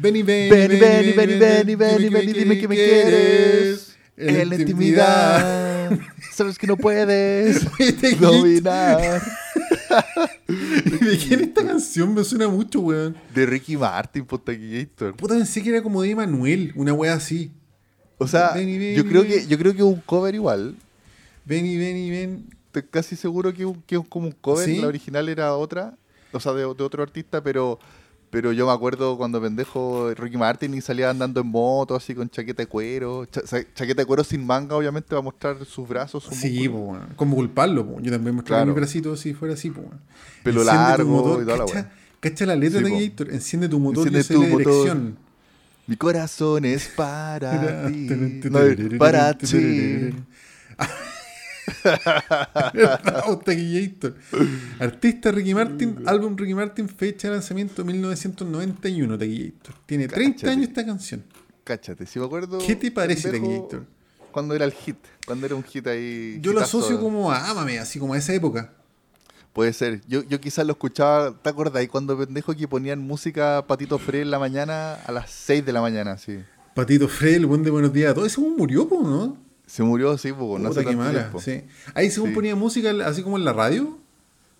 Ven y ven, Ven y ven y ven y ven y ven y ven y dime que me quieres. En la intimidad. Sabes que no puedes dominar. ¿De quién esta canción? Me suena mucho, weón. De Ricky Martin, Potaquillator. Puta, pensé que era como de Emanuel, una wea así. O sea, Ven y ven yo y creo ven. que yo creo que un cover igual. Ven y ven y ven. Estoy casi seguro que, que es como un cover. ¿Sí? La original era otra, o sea, de, de otro artista, pero pero yo me acuerdo cuando pendejo Ricky Martin y salía andando en moto así con chaqueta de cuero, cha- chaqueta de cuero sin manga, obviamente va a mostrar sus brazos, sus Sí, po. Como culparlo, po. Yo también mostraba Claro. mi bracito si fuera así, po. Pelo Enciende largo motor, y toda la cacha, wea. cacha la letra Sí, de. Gator. Enciende tu motor Enciende y tu la motor. dirección. Mi corazón es para ti. No, para ti. Artista Ricky Martin, álbum Ricky Martin, fecha de lanzamiento 1991, Taquillator. Tiene 30 Cáchate. años esta canción. Cáchate, si me acuerdo. ¿Qué te parece, Taquillator? Cuando era el hit, cuando era un hit ahí. Yo lo asocio como a Ámame, así como a esa época. Puede ser. Yo, yo quizás lo escuchaba, ¿te acuerdas? Y cuando pendejo que ponían música Patito Fred en la mañana a las 6 de la mañana, sí. Patito Fred, el buen de Buenos Días a todos. Ese murió, ¿no? Se murió, sí, pues, no Puta, qué mala. tiempo. Sí. Ahí según Sí. ponía música, así como en la radio.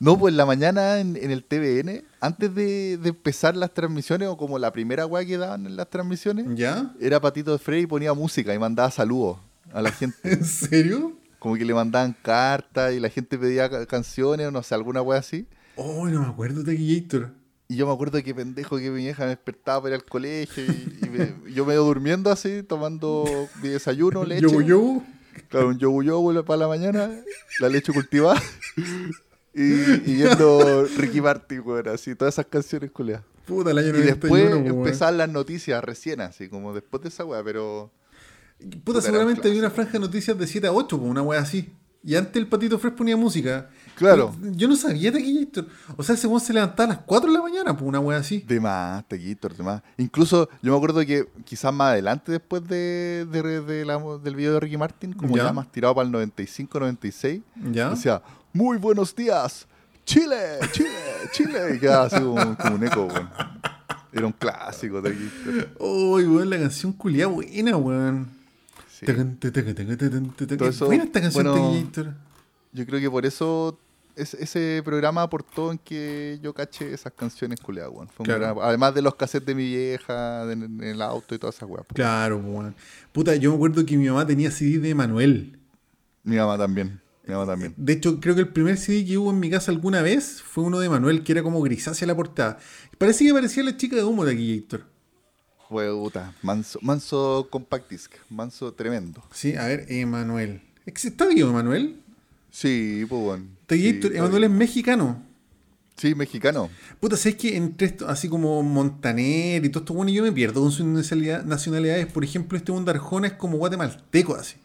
No, pues en la mañana en, en el TVN, antes de, de empezar las transmisiones, o como la primera weá que daban en las transmisiones, ¿Ya? era Patito Fred y ponía música y mandaba saludos a la gente. ¿En serio? como que le mandaban cartas y la gente pedía ca- canciones o no sé, alguna weá así. Oh, no me acuerdo, Taquillator. Y yo me acuerdo que pendejo que mi vieja me despertaba para ir al colegio y, y me- yo medio durmiendo así, tomando mi desayuno, leche. Yo, yo. Claro, un yogu yogu para la mañana, la leche cultivada. y, y viendo Ricky Martin, weón, así, todas esas canciones culeadas. Puta, el año Y 91, después weón. empezaban las noticias recién, así, como después de esa weá, pero. Puta, seguramente había una franja de noticias de 7 a 8, po, una wea así. Y antes el Patito Fresh ponía música. Claro. Yo no sabía Taquillator. O sea, ese se levantaba a las 4 de la mañana, pues una wea así. De más, Tequitor, de más. Incluso yo me acuerdo que quizás más adelante, después de, de- de la- del video de Ricky Martin, como Ya. ya, más tirado para el 95, 96, ¿Ya? decía, muy buenos días, Chile, Chile, Chile. Y quedaba así como, como un eco, weón. Era un clásico, Tequitor. Uy, weón, la canción culiada buena, weón. Sí. Buena esta canción, bueno, Taquillator. Yo creo que por eso es- ese programa aportó en que yo caché esas canciones culeadas, weón. Fue un Claro. programa- además de los cassettes de mi vieja, de- en el auto y todas esas weas. Claro, weón. Puta, yo me acuerdo que mi mamá tenía CD de Manuel. Mi mamá también. Mi mamá también. De hecho, creo que el primer CD que hubo en mi casa alguna vez fue uno de Manuel, que era como grisácea la portada. Parece que parecía la chica de humo de aquí, Héctor. Puta, manso, manso compact disc, manso tremendo. Sí, a ver, Emanuel. ¿Está vivo Emanuel? Sí, pues bueno. Sí, está Emanuel es mexicano. Sí, mexicano. Puta, ¿sabes que entre esto, así como Montaner y todo esto, bueno, yo me pierdo con sus nacionalidad- nacionalidades? Por ejemplo, este mundo Arjona es como guatemalteco, así.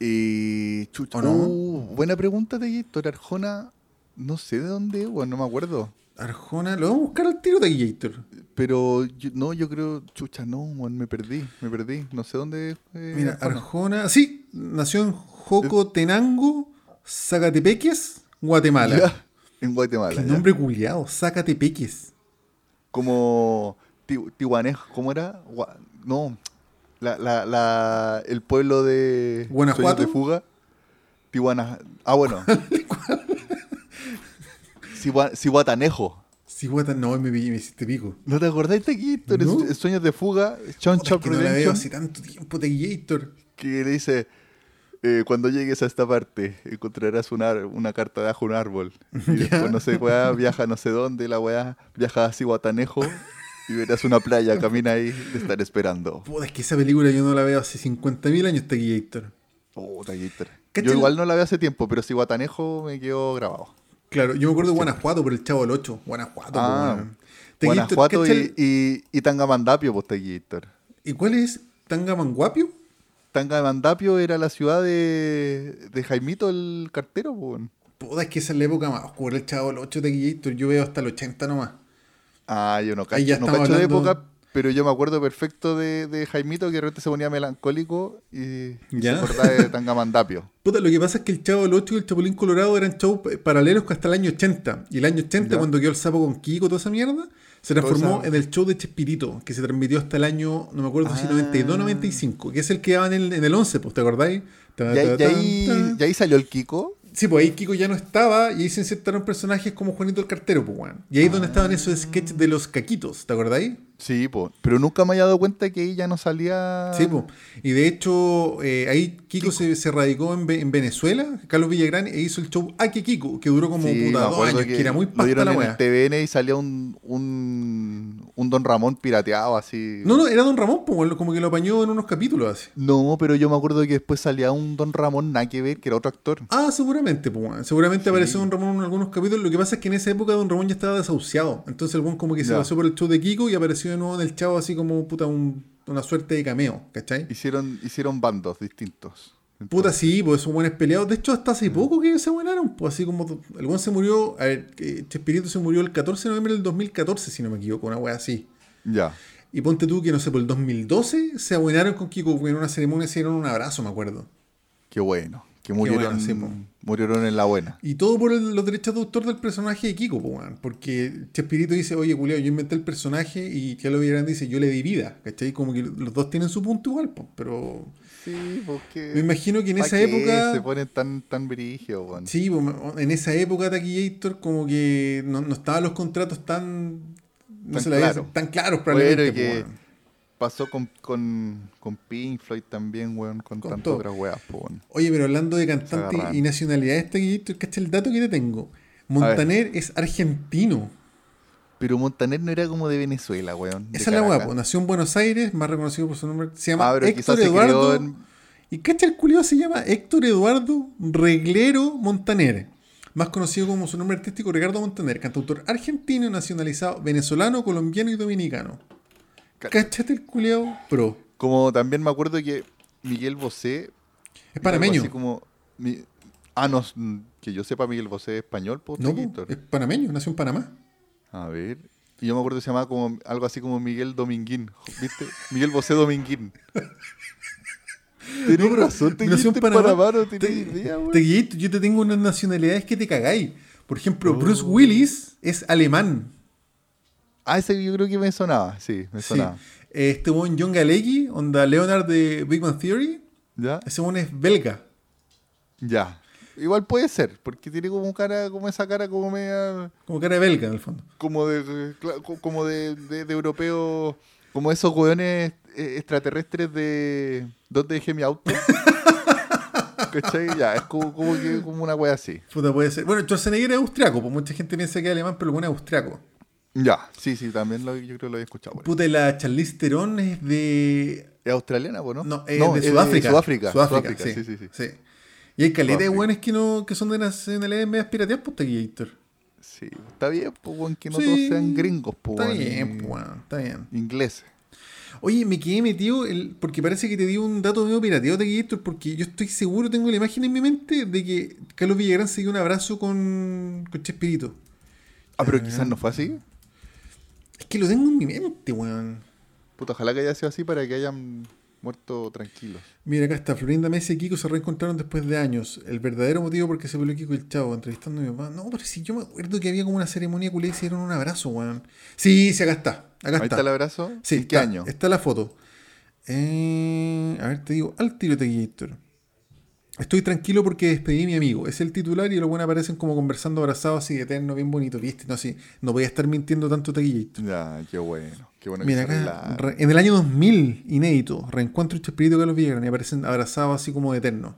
Y chucha. ¿O no? Uh, buena pregunta de Arjona. No sé de dónde, bueno, no me acuerdo. Arjona, lo vamos a buscar al tiro de. Pero yo- no, yo creo, chucha, no, me perdí, me perdí. No sé dónde. eh, Mira, Arjona. Arjona, sí, nació en Jocotenango, Zacatepeques, Guatemala. Ya, en Guatemala. Ya. nombre culiado, Zacatepeques. Como Ti- Tijuanejo, ¿cómo era? No, la, la, la, el pueblo de ¿Guanajuato? De Fuga. Tijuana. Ah, bueno. Cihuatanejo. Sí, guata, no, me, me hiciste pico. ¿No te acordáis de? Héctor? No. Sueños de Fuga, Chon Chop que no la veo hace tanto tiempo, Héctor. que le dice, eh, cuando llegues a esta parte, encontrarás una, una carta de ajo en un árbol. Y después, no sé, weá, viaja no sé dónde, la weá, viaja a Cihuatanejo y verás una playa, camina ahí, te estaré esperando. Puta, es que esa película yo no la veo hace 50.000 años. Puta, Héctor. ¿Cachai? Yo igual no la veo hace tiempo, pero Cihuatanejo me quedó grabado. Claro, yo me acuerdo de Guanajuato por el Chavo del 8. Guanajuato, Ah. Teguítor, Guanajuato y, y, y Tangamandapio, pues, Héctor. ¿Y cuál es? ¿Tangamanguapio? Tangamandapio era la ciudad de, de Jaimito el cartero, pues. weón. Puta, es que esa es la época más oscura el Chavo del 8 de Héctor. Yo veo hasta el 80 nomás. Ah, yo no Ahí ya cacho, no cacho de hablando- época, pero yo me acuerdo perfecto de, de Jaimito que de repente se ponía melancólico y ¿Ya? se acordaba de Tangamandapio. Puta, lo que pasa es que el Chavo del 8 y el Chapulín Colorado eran shows pa- paralelos hasta el año 80. Y el año 80, Ya. cuando quedó el sapo con Kiko, toda esa mierda, Se transformó en el show de Chespirito, que se transmitió hasta el año, no me acuerdo si Ah. 92 95, que es el que daba en el, en el 11, pues, ¿te acordáis? Ta, Y ahí, ta, y ahí- y ahí salió el Kiko. Sí, pues ahí Kiko ya no estaba y ahí se insertaron personajes como Juanito el Cartero, pues, weón. Y ahí es donde estaban esos sketches de los caquitos, ¿te acordáis? Sí, po. pero nunca me había dado cuenta que ahí ya no salía. Sí, pues. Y de hecho, eh, ahí Kiko se, se radicó en, Ve- en Venezuela, Carlos Villagrán, e hizo el show Aki Kiko, que duró como Sí, puta dos años, que, era muy pasta la en el TVN y salía un, un, un Don Ramón pirateado así. No, no, era Don Ramón, como que lo apañó en unos capítulos así. No, pero yo me acuerdo que después salía un Don Ramón nada que era otro actor. Ah, seguramente, pues. Seguramente Sí. apareció Don Ramón en algunos capítulos. Lo que pasa es que en esa época Don Ramón ya estaba desahuciado. Entonces el weón como que se pasó por el show de Kiko y apareció de nuevo en el chavo así como puta un- una suerte de cameo, ¿cachai? Hicieron, hicieron bandos distintos. Puta, sí, pues esos buenos peleados. De hecho, hasta Mm. hace poco que se buenaron. Pues así como. El buen se murió. A ver, Chespirito se murió el 14 de noviembre del 2014, si no me equivoco, una wea así. Ya. Y ponte tú que no sé, por el 2012 se abuenaron con Kiko porque en una ceremonia se dieron un abrazo, me acuerdo. Qué bueno. Que murieron, bueno, sí, po. murieron en la buena. Y todo por el- los derechos de autor del personaje de Kiko, pues. Porque Chespirito dice, oye, culiao, yo inventé el personaje y Chalo Villarán dice, yo le di vida, ¿cachai? Como que los dos tienen su punto igual, pues. Pero Sí, porque. me imagino que en ¿pa' esa época... Se ponen tan, tan brígidos. Sí, pues, en esa época Taquillator como que no, no estaban los contratos tan... No Tan se la claro. tan claros Bueno, probablemente. que pues, pasó con, con, con Pink Floyd también, weón, con, Con tantas otras weas, weón. Oye, pero hablando de cantante y nacionalidades, Taquillator, ¿cachai el dato que te tengo? Montaner es argentino. Pero Montaner no era como de Venezuela, weón. de Esa es la Caracas. guapo. Nació en Buenos Aires, más reconocido por su nombre. Se llama Ah, Héctor Eduardo. en- ¿Y cacha el culiao se llama Héctor Eduardo Reglero Montaner? Más conocido como su nombre artístico Ricardo Montaner, cantautor argentino, nacionalizado, venezolano, colombiano y dominicano. Ca- Cáchate el culiao pro. Como también me acuerdo que Miguel Bosé. Es panameño. Así como, mi- ah, no, mm, que yo sepa, Miguel Bosé es español, pues, No, es panameño, nació en Panamá. A ver. Y yo me acuerdo que se llamaba como algo así como Miguel Dominguín. ¿Viste? Miguel Bosé Dominguín. Tenés No, razón, te no Te- tenés idea. Taquillator, yo te tengo unas nacionalidades que te cagáis. Por ejemplo, Oh. Bruce Willis es alemán. Ah, ese yo creo que me sonaba, sí, me Sí. sonaba. Este buen John Galecki, onda Leonard de Big Bang Theory, ¿Ya? ese buen es belga. Ya. Igual puede ser, porque tiene como cara, como esa cara como media, Como cara belga en el fondo. como de, como de, de, de europeo, como esos hueones eh, extraterrestres de ¿Dónde dejé mi auto? ¿Cachai? Ya, es como, como, que, como una wea así. Puta, puede ser. Bueno, Schwarzenegger es austriaco, pues mucha gente piensa que es alemán, pero bueno es austriaco. Ya, sí, sí, también lo, yo creo que lo había escuchado. ahí. Puta, la Charlize Theron es de. ¿Es australiana, po, no? No, es No, de es Sudáfrica. Sudáfrica. Sudáfrica, Sudáfrica, sí, sí, sí. Y hay caleta de buenos que, no, que son de nacionalidades medias pirateadas, pues, Taquillator. Sí, está bien, pues, weón, que no Sí, todos sean gringos, pues, Está bien, pues, weón, está bien. Ingleses. Oye, me quedé metido, el, porque parece que te dio un dato medio pirateado, Taquillator, porque yo estoy seguro, tengo la imagen en mi mente de que Carlos Villagrán se dio un abrazo con, con Chespirito. Ah, pero quizás no fue así. Es que lo tengo en mi mente, weón. Puta, ojalá que haya sido así para que hayan muerto tranquilos. Mira, acá está. Florinda Messi y Kiko se reencontraron después de años. El verdadero motivo por qué se peleó Kiko y el Chavo, entrevistando a mi papá. No, pero si yo me acuerdo que había como una ceremonia culé y se dieron un abrazo, weón. Sí, sí, acá está. Acá Ahí está. está el abrazo. Sí, ¿En qué está, año? Está la foto. Eh, a ver, te digo, al tiro Taquillator. Estoy tranquilo porque despedí a mi amigo. Es el titular y los buenos aparecen como conversando abrazados así de eterno, bien bonito. ¿Viste? No, así, no voy a estar mintiendo tanto Taquillator. Ya, qué bueno. Qué bueno Mira que acá, re- en el año 2000, inédito, reencuentro Chespirito y Carlos Villagrán y aparecen abrazados así como de eterno.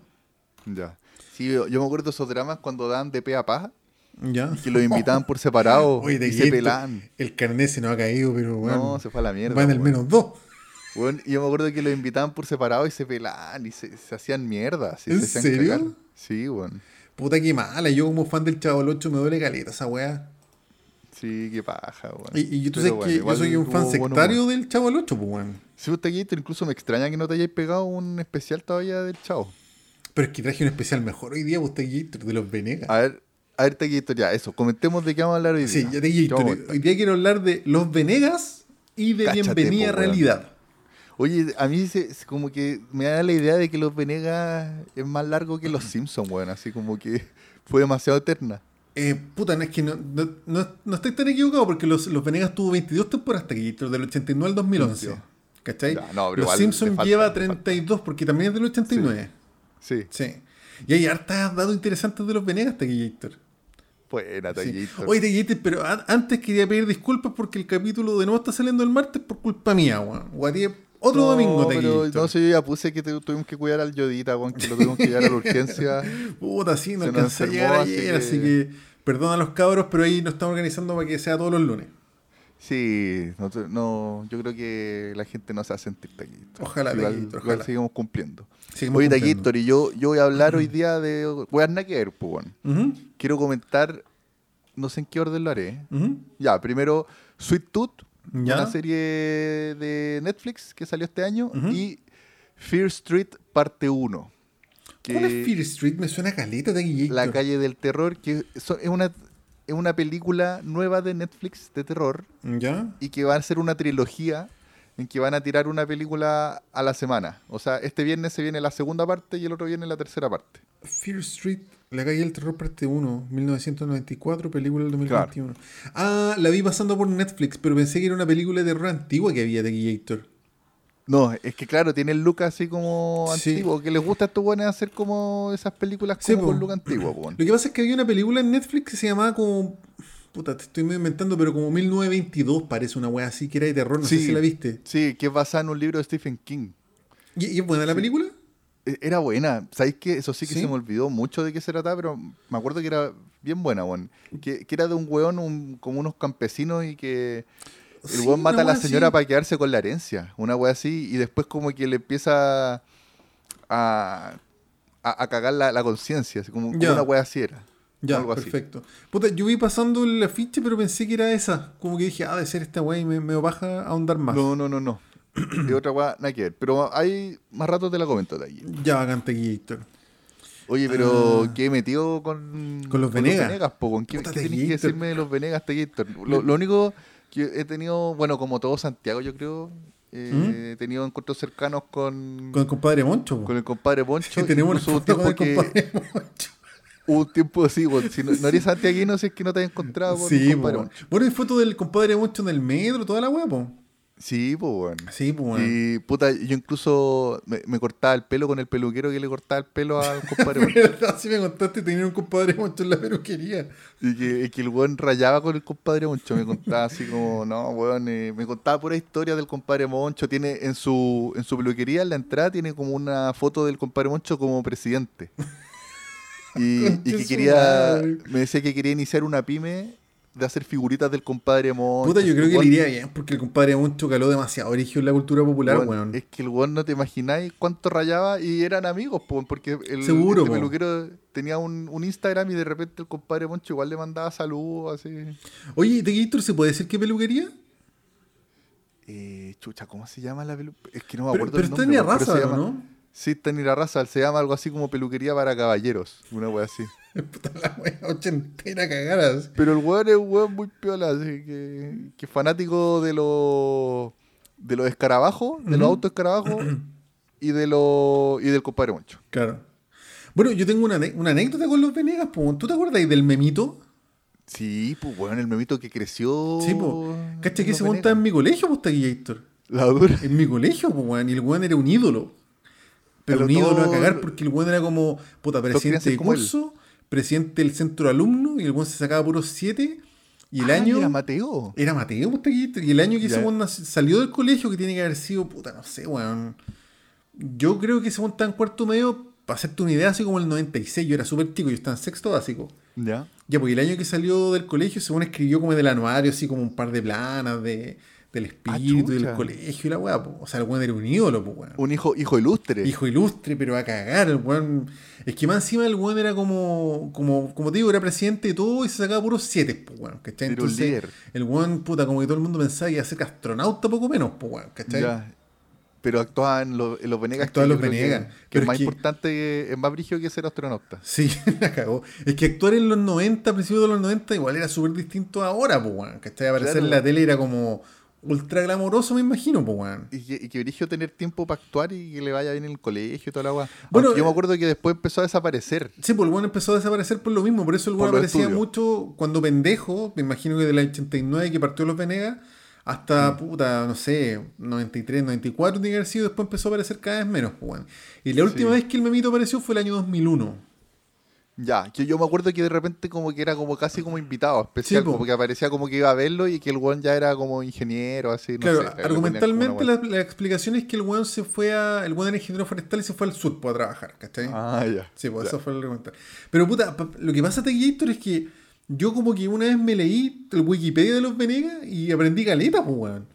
Ya. Sí, yo, yo me acuerdo de esos dramas cuando daban de pe a paja, ¿Ya? que los invitaban por separado Oye, y se que pelaban. El carnet se nos ha caído, pero bueno. No, se fue a la mierda. va en el weón. menos dos. Y yo me acuerdo que los invitaban por separado y se pelaban y se, se hacían mierda. ¿En se hacían serio? cagar. Sí, weón. Puta que mala. Yo como fan del Chavo 8 me duele caleta esa weá. Sí, qué paja, weón. Y, y tú sabes bueno, que yo soy un fan sectario del Chavo 8, pues weón. Sí, usted aquí, incluso me extraña que no te hayáis pegado un especial todavía del Chavo. Pero es que traje un especial mejor hoy día, pues Taquillator, de los Venegas. A ver, a ver, Taquito, ya, eso. Comentemos de qué vamos a hablar hoy día. Sí, ya ¿Qué Taquillator. vamos a contar? Hoy día quiero hablar de los Venegas y de Cáchate, Bienvenida a po, weón. Realidad. Oye, a mí se, se- como que me da la idea de que Los Venegas es más largo que Los Simpsons, weón. Así como que fue demasiado eterna. Eh, puta, no es que no, no, no, no estoy tan equivocado porque los, los Venegas tuvo 22 temporadas hasta aquí, del 89 al 2011. Entiendo. ¿Cachai? No, los Simpsons lleva le falta. 32 porque también es del 89. Sí, Sí. Y hay hartas datos interesantes de los Venegas, Taquillator. buena, Sí. Taquillator. Oye, Taquillator, pero antes quería pedir disculpas porque el capítulo de nuevo está saliendo el martes por culpa mía, weón. Otro No, domingo, pero Taquillator. no sé, yo ya puse que te- tuvimos que cuidar al Yodita, weón, que lo tuvimos que llevar a la urgencia. Puta, sí, no alcancé a llegar así ayer, que- así que perdona a los cabros, pero ahí nos estamos organizando para que sea todos los lunes. Sí, no, te- no, yo creo que la gente no se va a sentir Taquillator. Ojalá, igual, ojalá. seguimos cumpliendo. Seguimos Oye, cumpliendo. Y yo, yo voy a hablar hoy día de nada que ver, pues, Quiero comentar, no sé en qué orden lo haré. Ya, primero, Sweet Tooth, Ya. una serie de Netflix que salió este año, y Fear Street parte 1. que- ¿Cuál es Fear Street? Me suena caleta, Taquillator. La calle del terror, que es una, es una película nueva de Netflix de terror ¿Ya? y que va a ser una trilogía en que van a tirar una película a la semana. O sea, este viernes se viene la segunda parte y el otro viernes la tercera parte. Fear Street, La calle del terror parte 1, 1994, película del 2021. Ah, la vi pasando por Netflix, pero pensé que era una película de terror antigua que había de Taquillator. No, es que claro, tiene el look así como Sí. antiguo, que les gusta a estos buenos hacer como esas películas Sí, como po. con look antiguo. po. Lo que pasa es que había una película en Netflix que se llamaba como. Puta, te estoy inventando, pero como 1922 parece una wea así que era de terror. No sé Sí. si la viste. Sí, que es basada en un libro de Stephen King. ¿Y, y es buena la película? E- Era buena. ¿Sabéis que Eso sí que ¿Sí? se me olvidó mucho de qué se trataba, pero me acuerdo que era bien buena, weón. Que, que era de un weón, un- como unos campesinos y que el Sí, weón mata a la señora así. para quedarse con la herencia. Una wea así, y después como que le empieza a, a, a cagar la, la conciencia, así como, como una wea así era. Ya, algo así. perfecto. Puta, yo vi pasando el afiche, pero pensé que era esa. Como que dije, ah, de ser esta wea y me, me baja a ahondar más. No, no, no, no. De otra wea, nada que ver. Pero hay más rato te la comento de allí. Ya, bacán Taquillator. Oye, pero Ah. ¿qué he metido con, Con los Venegas. po? ¿Con qué, qué tenés que decirme de los Venegas, Taquillator? Lo, lo único que he tenido, bueno, como todo Santiago, yo creo, eh, he tenido encuentros cercanos con, Con el compadre Moncho. po. con el compadre Poncho. que tenemos un foto con el tiempo que- compadre Moncho. Hubo un tiempo así, bueno, si no, no eres santiaguino, si es que no te has encontrado con Sí, el compadre po. Poncho. Bueno, hay foto del compadre Moncho en el metro, toda la wea, po. Sí, pues, bueno. Sí, pues, bueno. Y puta, yo incluso me, me cortaba el pelo con el peluquero que le cortaba el pelo al compadre. Si me contaste, tenía un compadre Moncho en la peluquería. Y que, y que el weón rayaba con el compadre Moncho. Me contaba así como, no, weón, eh, me contaba pura historia del compadre Moncho. Tiene en su, en su peluquería, en la entrada, tiene como una foto del compadre Moncho como presidente. Y, y que quería, me decía que quería iniciar una pyme de hacer figuritas del compadre Moncho. Puta, yo creo que le iría bien, porque el compadre Moncho caló demasiado origen en la cultura popular, weón, weón. Es que el weón no te imagináis cuánto rayaba y eran amigos, po, porque el Seguro, este po. peluquero tenía un, un Instagram y de repente el compadre Moncho igual le mandaba saludos así. Oye, ¿Tequillator se puede decir qué peluquería? Eh, chucha, ¿cómo se llama la peluquería? Es que no me Pero, acuerdo pero el está nombre. en pero raza, se llama- ¿no? Sí, está en la raza. Se llama algo así como peluquería para caballeros. Una wea así. Puta la wea ochentera cagadas. Pero el weón es un weón muy piola, así que, que fanático de los de los escarabajos, de los Ujú. autos escarabajos y de los y del compadre Moncho. Claro. Bueno, yo tengo una, una anécdota con los Venegas, po. ¿Tú te acuerdas del memito? Sí, pues weón, el memito que creció. Sí, po. ¿Cachai que los se monta en mi colegio, pues, Tequillator? La dura. En mi colegio, pues, weón. Y el weón era un ídolo. Pero Pero un ídolo a cagar porque el weón era como, puta, presidente de curso, presidente del centro de alumnos, y el weón se sacaba puros siete. Y el Ah, año. Era Mateo. Era Mateo, pues, Y el año que ese weón salió del colegio, que tiene que haber sido, puta, no sé, weón. Yo creo que ese weón estaba en cuarto medio, para hacerte una idea, así como el 96. Yo era súper chico, yo estaba en sexto básico. Ya. Ya, porque el año que salió del colegio, según escribió como en el anuario, así como un par de planas de, del espíritu del chucha. colegio y la weá. O sea, el weón era un ídolo, pues weón. Un hijo, hijo ilustre. Hijo ilustre, pero a cagar, el weón. Es que más encima el weón era como, como, como te digo, era presidente de todo y se sacaba puros siete, pues weón, ¿cachai? Entonces, líder. el weón, puta, como que todo el mundo pensaba que iba a ser astronauta poco menos, pues weón, ¿cachai? Ya. Pero actuaba en, los- en los Venegas. Actuaba en que los que- Venegas. Que, Pero es más que- importante, es más brígido que ser astronauta. Sí, la cagó. Es que actuar en los 90, a principios de los 90, igual era súper distinto ahora, pues, weón. ¿Cachai? Aparecer Claro. en la tele era como ultra glamoroso, me imagino, pues, weón. Y que, y que Brigio tener tiempo para actuar y que le vaya bien en el colegio y toda la weá. Bueno, Aunque yo eh, me acuerdo que después empezó a desaparecer. Sí, pues el weón empezó a desaparecer por lo mismo, por eso el weón aparecía mucho cuando pendejo, me imagino que del 89 que partió Los Venegas, Mm. hasta, puta, no sé, 93, 94 tiene que haber sido, después empezó a aparecer cada vez menos, pues, weón. Y la última Sí. vez que el memito apareció fue el año 2001. Ya, que yo me acuerdo que de repente como que era como casi como invitado especial, Sí, po. como que aparecía como que iba a verlo y que el weón ya era como ingeniero, así, no claro, sé, argumentalmente la, la explicación es que el weón se fue a, el weón era ingeniero forestal y se fue al sur pues, a trabajar, ¿cachai? Ah, ya. Sí, pues Ya. eso fue el argumental. Pero puta, lo que pasa, Tequillator, es que yo como que una vez me leí el Wikipedia de los Venegas y aprendí caleta, pues, weón.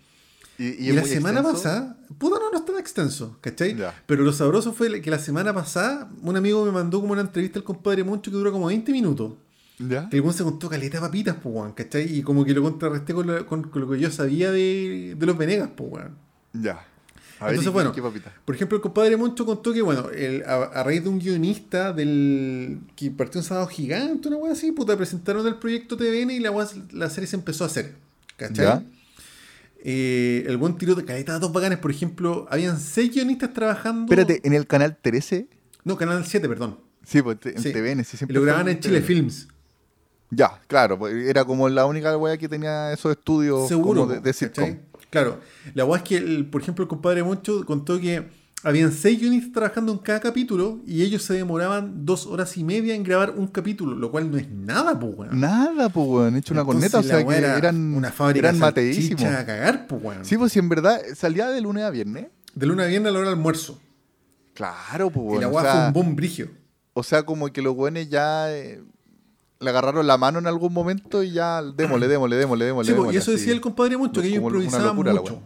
Y, la semana extenso. pasada, puta, no, no es tan extenso, ¿cachai? Ya. Pero lo sabroso fue que la semana pasada un amigo me mandó como una entrevista al compadre Moncho que duró como 20 minutos. ¿Ya? Que el se contó caleta papitas, pues, weón, ¿cachai? Y como que lo contrarresté con lo, con- con lo que yo sabía de, de los Venegas, pues, weón. Ya. A ver, Entonces, ¿y qué- bueno? Por ejemplo, el compadre Moncho contó que, bueno, el- a, a raíz de un guionista del que partió un sábado gigante, una weá así, puta, presentaron el proyecto TVN y la, la serie se empezó a hacer. ¿Cachai? Ya. Eh, el buen tiró de caleta de dos bacanes, por ejemplo, habían seis guionistas trabajando. Espérate, en el canal 13, No, Canal 7, perdón. sí, pues en Sí. TVN, sí, Y siempre lo grababan en Chile. Films. Ya, claro, pues era como la única weá que tenía esos estudios Seguro. como de, de. Claro. La weá es que, el- por ejemplo, el compadre Moncho contó que habían seis guionistas trabajando en cada capítulo y ellos se demoraban dos horas y media en grabar un capítulo, lo cual no es nada, pues, weón. Nada, pues weón, hecho una Entonces, corneta, o sea que era eran, una fábrica eran mateísimos. a cagar, pues, weón. Sí, pues si en verdad salía de lunes a viernes. De luna a viernes a la hora del almuerzo. Claro, pues y weón. la o, weá fue sea, un boom brigio. o sea, como que los weones ya eh, le agarraron la mano en algún momento y ya démosle, démosle, démosle, démosle. Sí, pues, y démosle, eso así. decía el compadre Moncho, que ellos improvisaban locura mucho.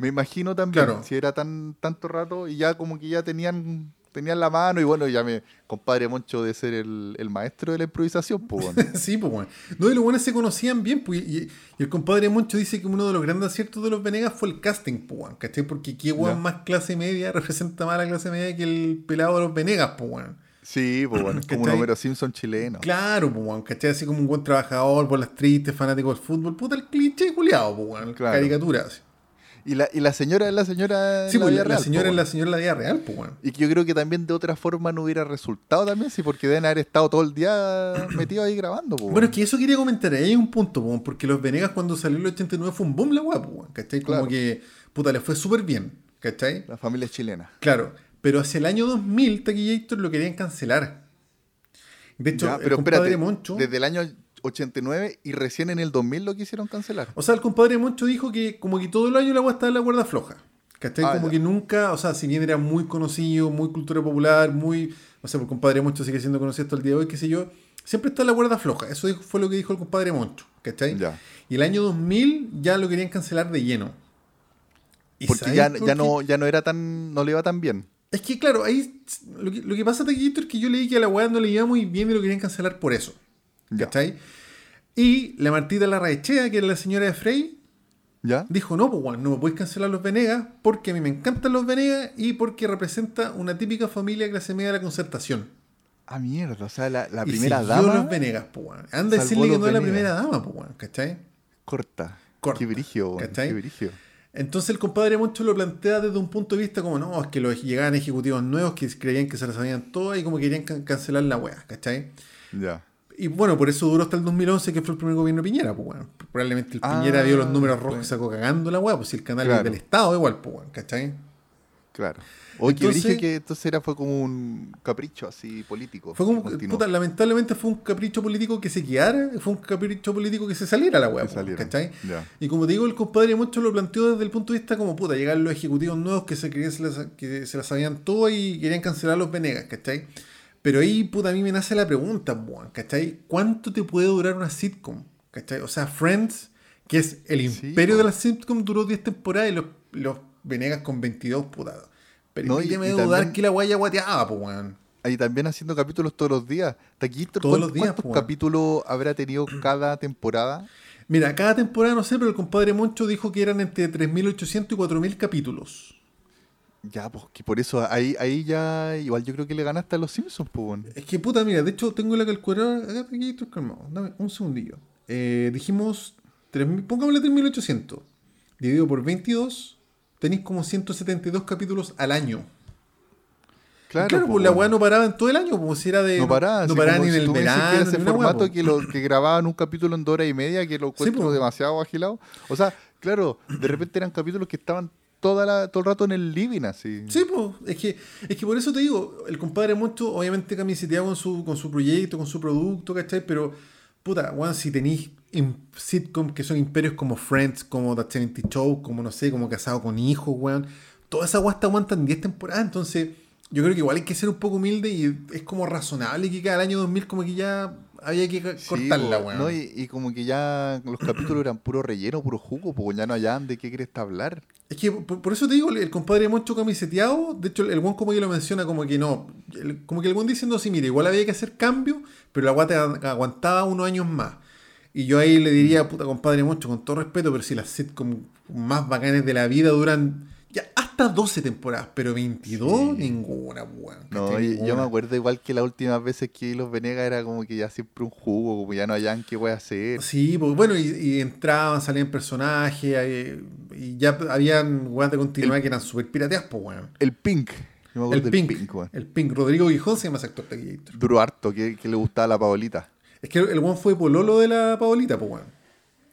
Me imagino también, Claro. si era tan tanto rato y ya como que ya tenían tenían la mano y bueno, ya me compadre Moncho de ser el, el maestro de la improvisación, pues weón. sí, pues, weón. No, y los buenos se conocían bien, pues, y, y el compadre Moncho dice que uno de los grandes aciertos de los Venegas fue el casting, pues, weón, ¿cachai? Porque qué weón más clase media representa más a la clase media que el pelado de los Venegas, pues, weón. Sí, pues bueno, es como un. Homero Simpson chileno. Claro, pues, weón, ¿cachai? Así como un buen trabajador por las tristes, fanático del fútbol, puta, el cliché culiado, pues, Claro. caricatura. así. Y la, y la señora es la señora Sí, pues, la, la real, señora es la señora la vida real, pues, weón. Y que yo creo que también de otra forma no hubiera resultado también, sí, porque deben haber estado todo el día metidos ahí grabando, po, Bueno, es que eso quería comentar, ahí hay un punto, po, porque los Venegas cuando salió el 89 fue un boom la guapo, weón, ¿cachai? Como Claro. que, puta, le fue súper bien, ¿cachai? La familia chilena. Claro, pero hacia el año 2000 Taquillator lo querían cancelar. De hecho, Ya, el pero compadre espérate, Moncho... desde el año 89 y recién en el 2000 lo quisieron cancelar. O sea, el compadre Moncho dijo que como que todo el año la agua estaba en la cuerda floja. ¿Cachai? Ah, como ya. que nunca, o sea, si bien era muy conocido, muy cultura popular, muy, no sé, el compadre Moncho sigue siendo conocido hasta el día de hoy, qué sé yo, siempre está en la cuerda floja. Eso fue lo que dijo el compadre Moncho, ¿cachai? Ya. Y el año 2000 ya lo querían cancelar de lleno. ¿Y Porque ya, por ya qué? no, ya no era tan, no le iba tan bien. Es que claro, ahí lo que, lo que pasa, Taquillito, es que yo leí que a la weá no le iba muy bien y lo querían cancelar por eso. Ya. ¿Cachai? Y la Martita Larraechea, que era la señora de Frey, ¿Ya? dijo, no, pues weón, no me puedes cancelar los Venegas porque a mí me encantan los Venegas y porque representa una típica familia clase media de la concertación. Ah, mierda, o sea, la, la Y primera siguió dama los Venegas, pues weón. Anda a decirle que no es la primera dama, pues weón, ¿cachai? corta. Corta, Qué brigio, brigio. Entonces el compadre Moncho lo plantea desde un punto de vista como, no, es que los llegaban ejecutivos nuevos que creían que se las sabían todas y como querían can- cancelar la wea, ¿cachai? Ya. Y bueno, por eso duró hasta el 2011, que fue el primer gobierno de Piñera, pues bueno. Probablemente el Ah, Piñera vio los números rojos pues. y sacó cagando la wea, pues si el canal Claro. es del Estado igual, pues bueno, ¿cachai? Claro. Oye, Entonces- brigio que entonces era, fue como un capricho así político. Fue como, que puta, lamentablemente fue un capricho político que se quedara, fue un capricho político que se saliera la Que pues. ¿cachai? Y como te digo, el compadre Moncho lo planteó desde el punto de vista como, puta, llegaron los ejecutivos nuevos que se, creían se las, que se las sabían todo y querían cancelar los Venegas, ¿cachai? Pero ahí, puta, a mí me nace la pregunta, ¿cachai? ¿Cuánto te puede durar una sitcom? ¿Cachai? O sea, Friends, que es el imperio de la sitcom, duró 10 temporadas y los, los Venegas con 22, puta. Permíteme y dudar también- que la guaya guateaba, pues, weón. Ahí también haciendo capítulos todos los días. Taquito, Todos ¿cuán- los días, ¿Cuántos po, capítulos habrá tenido cada temporada? Mira, cada temporada no sé, pero el compadre Moncho dijo que eran entre 3.800 y 4.000 capítulos. Ya, pues que por eso ahí, ahí ya igual yo creo que le ganaste a los Simpsons, pues. Es que puta, mira, de hecho tengo la calculadora acá, aquí estoy calmado. Dame un segundillo. Eh, dijimos, 3.000 pongámosle 3.800. dividido por 22, tenéis como 172 capítulos al año. Claro, claro pues la weá no paraba en todo el año, como si era de. No paraba, no paraba ni en el me dices que verano. ese ni formato que, lo, que grababan un capítulo en dos horas y media, que lo encuentro po. demasiado agilado. O sea, claro, de repente eran capítulos que estaban toda la, todo el rato en el living, así. Sí, pues, es que, es que por eso te digo, el compadre Moncho obviamente camiseteado con su, con su proyecto, con su producto, ¿cachai? Pero, puta, weón, si tenéis sitcoms que son imperios como Friends, como The 70 Show, como no sé, como Casado con Hijos, weón, toda esa guasta aguantan 10 temporadas, entonces yo creo que igual hay que ser un poco humilde y es como razonable que cada año 2000 como que ya había que Sí, cortarla, weón. ¿no? Y, y como que ya los capítulos eran puro relleno, puro jugo, porque ya no hallaban de qué querés hablar. Es que por, por eso te digo, el, compadre Moncho camiseteado, de hecho el buen como que lo menciona como que no, el- como que el buen diciendo así, mire, igual había que hacer cambio, pero la guata aguantaba unos años más. Y yo ahí le diría, puta compadre Moncho, con todo respeto, pero si las sitcoms más bacanes de la vida duran hasta 12 temporadas, pero 22, Sí. ninguna, weón. No, yo me acuerdo igual que las últimas veces que los Venegas era como que ya siempre un jugo, como ya no hallaban qué voy a hacer. Sí, pues bueno, y, y entraban, salían personajes, y ya habían weas de continuidad que eran súper pirateadas, pues weón. El Pink. Yo me acuerdo El Pink, weón. el Pink. Rodrigo Guijón se llama ese actor de. Duró harto, que, que le gustaba la Paolita. Es que el one fue pololo de la Paolita, pues weón.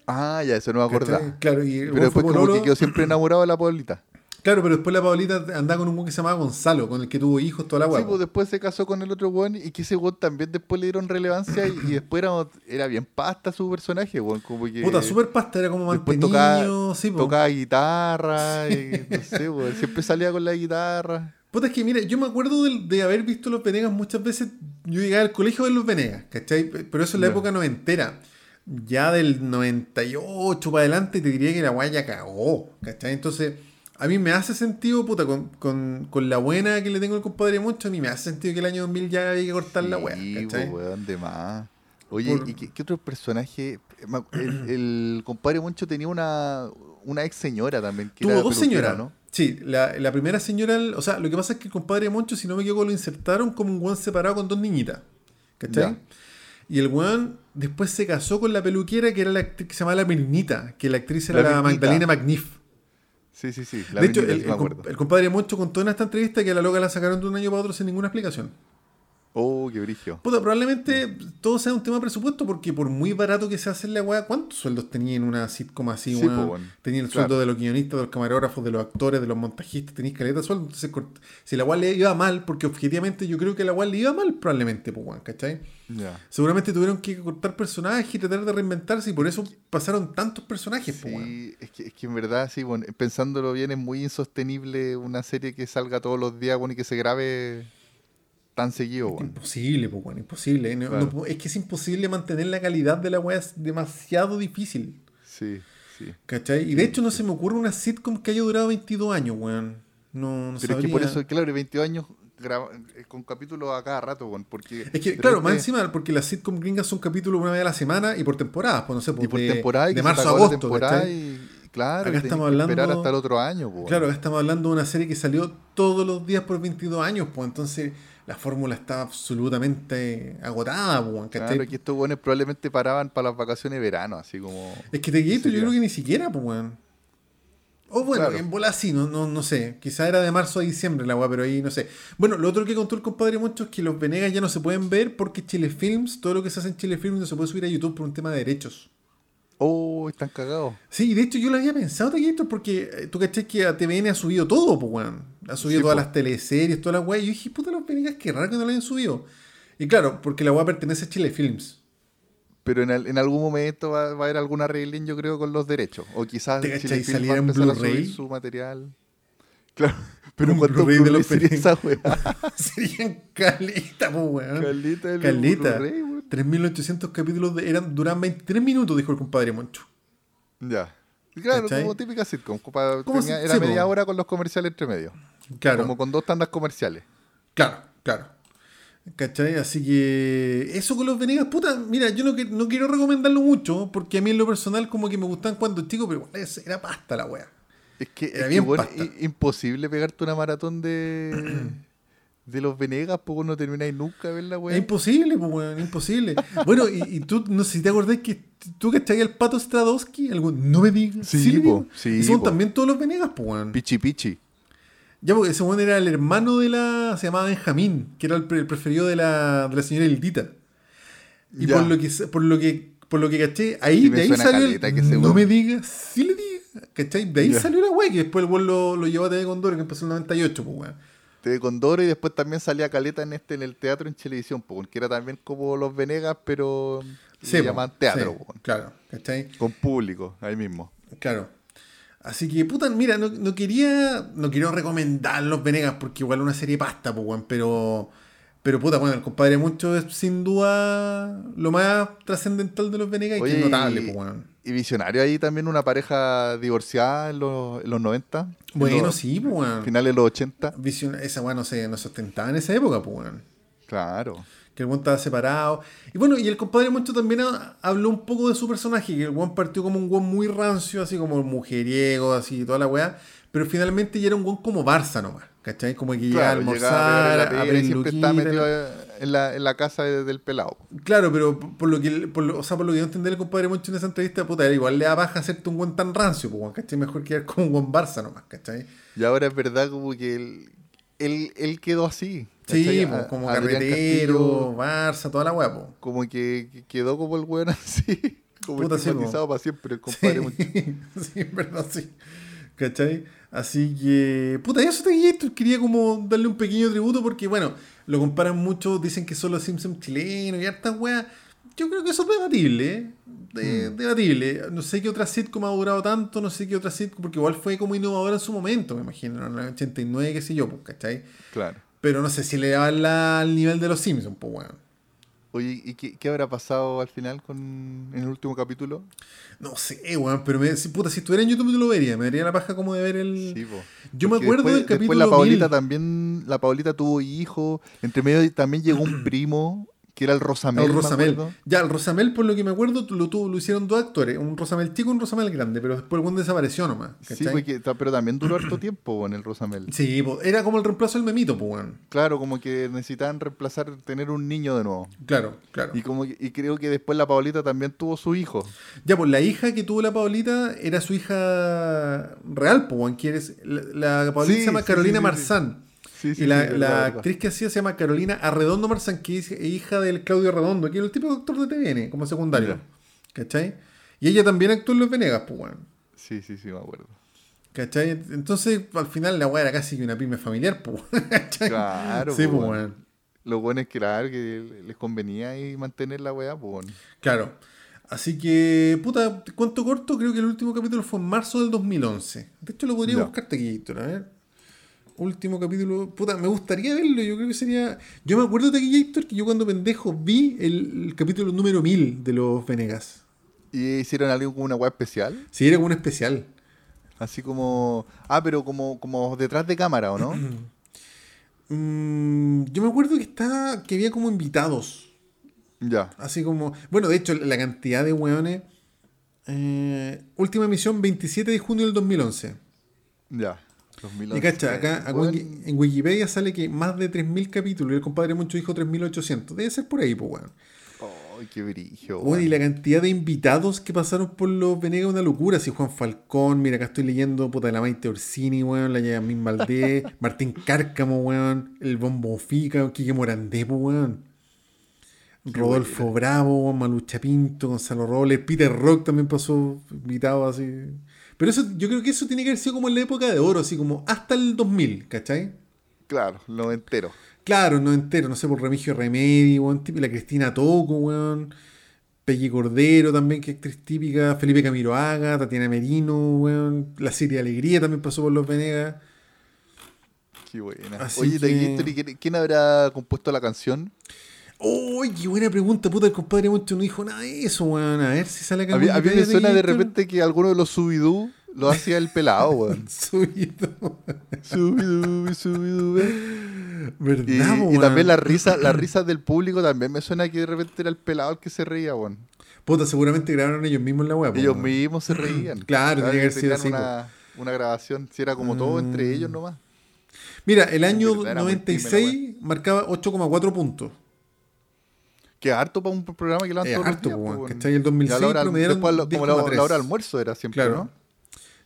Ah, ya, eso no me acordaba. Claro, y el Pero weón fue después como que quedó siempre enamorado de la Paolita. Claro, pero después la Paolita andaba con un weón que se llamaba Gonzalo, con el que tuvo hijos toda la Sí, weá. pues después se casó con el otro weón y que ese weón también después le dieron relevancia y, y después era, era bien pasta su personaje, weón. Como que Puta, super pasta, era como mantenido, tocaba, sí, tocaba guitarra y no sé, weón. Siempre salía con la guitarra. Puta, es que mira, yo me acuerdo de, haber visto Los Venegas muchas veces. Yo llegaba al colegio de Los Venegas, ¿cachai? Pero eso en la Ya. época noventera. Ya del 98 para adelante te diría que la weá ya cagó, ¿cachai? Entonces, a mí me hace sentido, puta, con, con- con la buena que le tengo al compadre Moncho, a mí me hace sentido que el año 2000 ya había que cortar la weá, ¿cachai? weón, de más. Oye, Por- ¿y qué, qué otro personaje? El, el compadre Moncho tenía una, una ex señora también. Que Tuvo dos señoras, ¿no? Sí, la, la primera señora, o sea, lo que pasa es que el compadre Moncho, si no me equivoco, lo insertaron como un weón separado con dos niñitas. ¿Cachai? Ya. Y el weón después se casó con la peluquera que era la actriz que se llamaba la Mirnita, que la actriz era La. Magdalena McNiff. Sí, sí, sí. La De hecho, el, el compadre Moncho contó en esta entrevista que a la loca la sacaron de un año para otro sin ninguna explicación. Oh, qué brillo. Puta, probablemente todo sea un tema de presupuesto porque por muy barato que se hace la weá, ¿cuántos sueldos tenía en una sitcom así, Sí, weón. Tenía el Claro. sueldo de los guionistas, de los camarógrafos, de los actores, de los montajistas, tenías caleta de sueldo. Entonces, si la weá le iba mal, porque objetivamente yo creo que la weá le iba mal probablemente, pues, weón, ¿cachai? Seguramente tuvieron que cortar personajes y tratar de reinventarse y por eso pasaron tantos personajes, pues, weón. Es que, es que en verdad, sí, bueno, pensándolo bien, es muy insostenible una serie que salga todos los días, bueno, y que se grabe tan seguido. Imposible, pues, weón, imposible. No- Claro. no- es que es imposible mantener la calidad de la weá, es demasiado difícil. Sí, sí. ¿Cachai? Y de hecho no se me ocurre una sitcom que haya durado 22 años, weón. No, no Pero es que por eso, claro, 22 años eh, con capítulos a cada rato, bueno, porque... Es que, claro, más encima, porque las sitcom gringas son capítulos una vez a la semana y por temporadas, pues no sé, pues, Y por de, temporada, y de marzo a agosto. claro, Acá estamos que esperar hablando- hasta el otro año, pues. Claro, acá estamos hablando de una serie que salió todos los días por 22 años, pues entonces la fórmula está absolutamente agotada, ¿cachai? Claro, que estos buenos probablemente paraban para las vacaciones de verano, así como... Es que The Gator yo creo que ni siquiera, pues, weón. O bueno, Claro. en bola sí, no, no, no sé. Quizá era de marzo a diciembre la weá, pero ahí no sé. Bueno, lo otro que contó el compadre Moncho es que los Venegas ya no se pueden ver porque Chile Films, todo lo que se hace en Chile Films no se puede subir a YouTube por un tema de derechos. Oh, están cagados. Sí, de hecho yo lo había pensado, Gator, porque eh, tú cachás que a TVN ha subido todo, pues, weón. Ha subido Sí, todas po. las teleseries, todas las weas. Yo dije, puta, los Venegas, qué raro que no lo hayan subido. Y claro, porque la weá pertenece a Chile Films. Pero en, al- en algún momento va, va a haber alguna arreglín, yo creo, con los derechos. O quizás ¿Te Chile cachai? Film Saliera va a en Blu-ray. su material. Claro, pero Un ¿cuánto Blu-ray de los sería Venegas. esa weá? Serían calita, pues, weón. Calita del Calita. Blu-ray. 3.800 capítulos de, eran, duran 23 minutos, dijo el compadre Moncho. Ya. Claro, ¿Cachai? como típica sitcom. como Como tenía- era media hora con los comerciales entre medio. Claro, Como con dos tandas comerciales. claro, claro. ¿Cachai? Así que eso con los Venegas, puta, mira, yo no, que- no quiero recomendarlo mucho, porque a mí en lo personal como que me gustan cuando chico, pero era pasta la wea. Es que Era es que, bien bueno, pasta. i- imposible pegarte una maratón de, de los Venegas, pues no termináis nunca de ver la Es weá. imposible, pues, weón, imposible. bueno, y, y tú, no sé si te acordás que tú que el pato Stradowski, algún, no me digas. Sí, po, digo. sí, Son po. también todos los Venegas, pues, weón. Pichi Pichi. Ya, porque ese weón era el hermano de la. Se llamaba Benjamín, que era el, el preferido de la, de la señora Hildita. Y Ya. por lo que por lo que por lo que caché, ahí Sí de ahí salió caleta el, No me digas, sí le digas. ¿Cachai? De ahí Ya. salió la weá, que después el weón lo, lo llevó a TV Condor, que empezó en el 98, pues weón. TV Condoro y después también salía Caleta en este en el teatro en televisión, pues, que era también como los Venegas, pero se llaman teatro, sí, Claro, ¿cachai? con público, ahí mismo. Claro. Así que, puta, mira, no, no quería. No quiero recomendar los Venegas porque igual una serie pasta, pues, pero. Pero puta, bueno, el compadre Mucho es sin duda lo más trascendental de los Venegas y que es notable, pues, weón. Y Visionario ahí también una pareja divorciada en los, en los 90. en Bueno, los sí, pues. Finales de los 80. Visión- esa weón no se, no se ostentaba en esa época, pues. Claro. Que el weón estaba separado. Y bueno, y el compadre Moncho también ha- habló un poco de su personaje, que el weón partió como un weón muy rancio, así como mujeriego, así, toda la weá. Pero finalmente ya era un weón como Barça nomás, ¿cachai? Como que llegaba a Claro, almorzar, llegaba a la a siempre estaba luquita, metido en la, en la casa de- del pelado. Claro, pero por lo que por lo, o sea, por lo que yo entendí el compadre Moncho en esa entrevista, puta, igual le da baja hacerte un weón tan rancio, pues, ¿cachai? Mejor quedar como un buen Barça nomás, ¿cachai? Y ahora es verdad como que él, él, él quedó así. Sí, pues, como Adrián carretero, Castillo Barça, toda la weá, pues. como que que quedó como el weón así. Como Puta, sí, estigmatizado para siempre el compadre. Moncho. Sí, sí, en verdad, sí. ¿Cachai? Así que, puta, eso te Gator quería como darle un pequeño tributo porque, bueno, lo comparan mucho, dicen que son los Simpsons chilenos y hartas weas. Yo creo que eso es debatible, ¿eh? De- Mm. Debatible. No sé qué otra sitcom ha durado tanto, no sé qué otra sitcom, porque igual fue como innovadora en su momento, me imagino, en el 89, qué sé yo, pues, ¿cachai? Claro. Pero no sé si le daban al nivel de los Simpsons, pues, weón. Oye, ¿y qué, qué habrá pasado al final con en el último capítulo? No sé, weón, pero me, si, puta, si estuviera en YouTube yo lo vería, me daría la paja como de ver el... Sí, po. Yo me acuerdo después, del capítulo Después la Paulita 1000. también, la Paulita tuvo hijo. Entre medio también llegó un primo que era el Rosamel. El me Rosamel. Ya, el Rosamel, por lo que me acuerdo, lo, tuvo, lo hicieron dos actores. Un Rosamel chico y un Rosamel grande, pero después el buen desapareció nomás. Sí, pero también duró harto tiempo en el Rosamel. Sí, era como el reemplazo del memito, pues. Claro, como que necesitaban reemplazar, tener un niño de nuevo. Claro, claro. Y como y creo que después la Paulita también tuvo su hijo. Ya, pues la hija que tuvo la Paulita era su hija real, pues, que La, la Paulita Sí, se llama sí, Carolina sí. Marzán. Sí, sí, y la, sí, la actriz que hacía se llama Carolina Arredondo Marzán, que es hija del Claudio Arredondo, que era el típico actor de TVN, como secundario. ¿Cachai? Y ella también actuó en Los Venegas, pues, weón. Sí, sí, sí, me acuerdo. ¿Cachai? Entonces, al final la weá era casi que una pyme familiar, pues. ¿cachai? Claro, Sí, pues, weón. weón. Lo bueno es que, claro, que les convenía ahí mantener la weá, pues. bueno. Claro. Así que, puta, cuento corto, creo que el último capítulo fue en marzo del 2011. De hecho, lo podría Ya. buscarte aquí, Héctor, a ver. Último capítulo. Puta, me gustaría verlo. Yo creo que sería. Yo me acuerdo de aquí, Héctor, que yo cuando pendejo vi el, el capítulo número 1000 de los Venegas. ¿Y hicieron algo como una weá especial? Sí, era como un especial. Así como. Ah, pero como, como detrás de cámara, ¿o no? Mm, yo me acuerdo que estaba. que había como invitados. ya. Así como. Bueno, de hecho, la cantidad de weones. eh, última emisión 27 de junio del 2011. Ya. Y 2011. cacha, acá acá en- Wikipedia sale que más de 3.000 capítulos y el compadre mucho dijo 3.800. Debe ser por ahí, pues, weón. Ay, qué brillo. Weón, y la cantidad de invitados que pasaron por los Venegas es una locura. Si Juan Falcón, mira, acá estoy leyendo, puta, la Maite Orsini, weón, la Yasmin Valdés, Martín Cárcamo, weón, el Bombo Fica, Quique Morandé, pues, weón. Rodolfo buena. Bravo, Malucha Pinto, Gonzalo Robles, Peter Rock también pasó invitado así. Pero eso, yo creo que eso tiene que haber sido como en la época de oro, así como hasta el 2000, ¿cachai? Claro, lo entero. Claro, no entero, no sé, por Remigio Remedi, weón, la Cristina Toco, weón. Peggy Cordero también, que actriz típica, Felipe Camiroaga, Tatiana Merino, weón. La Siria Alegría también pasó por Los Venegas. Qué buena. Así Oye, que- Taquito, ¿y quién- ¿quién habrá compuesto la canción? ¡Uy, qué buena pregunta! Puta, el compadre Moncho no dijo nada de eso, weón. A ver si sale acá A mí, a mí me suena de repente que alguno de los subidú lo hacía el pelado, weón. Subido. subidú, subidú, eh. ¿Verdad, Y, y también las risas las risas del público también me suena que de repente era el pelado el que se reía, weón. Puta, seguramente grabaron ellos mismos la weá. Ellos weón. mismos se reían. Claro, tenía que haber sido así, una, una grabación, si era como todo entre Mm. ellos nomás. Mira, el año verdad era muy pyme la 96 marcaba 8,4 puntos. Que harto para un programa que todos los harto, días. El Y a 2006 la hora, después, como la, 10,3. la hora de almuerzo era siempre, Claro. ¿no?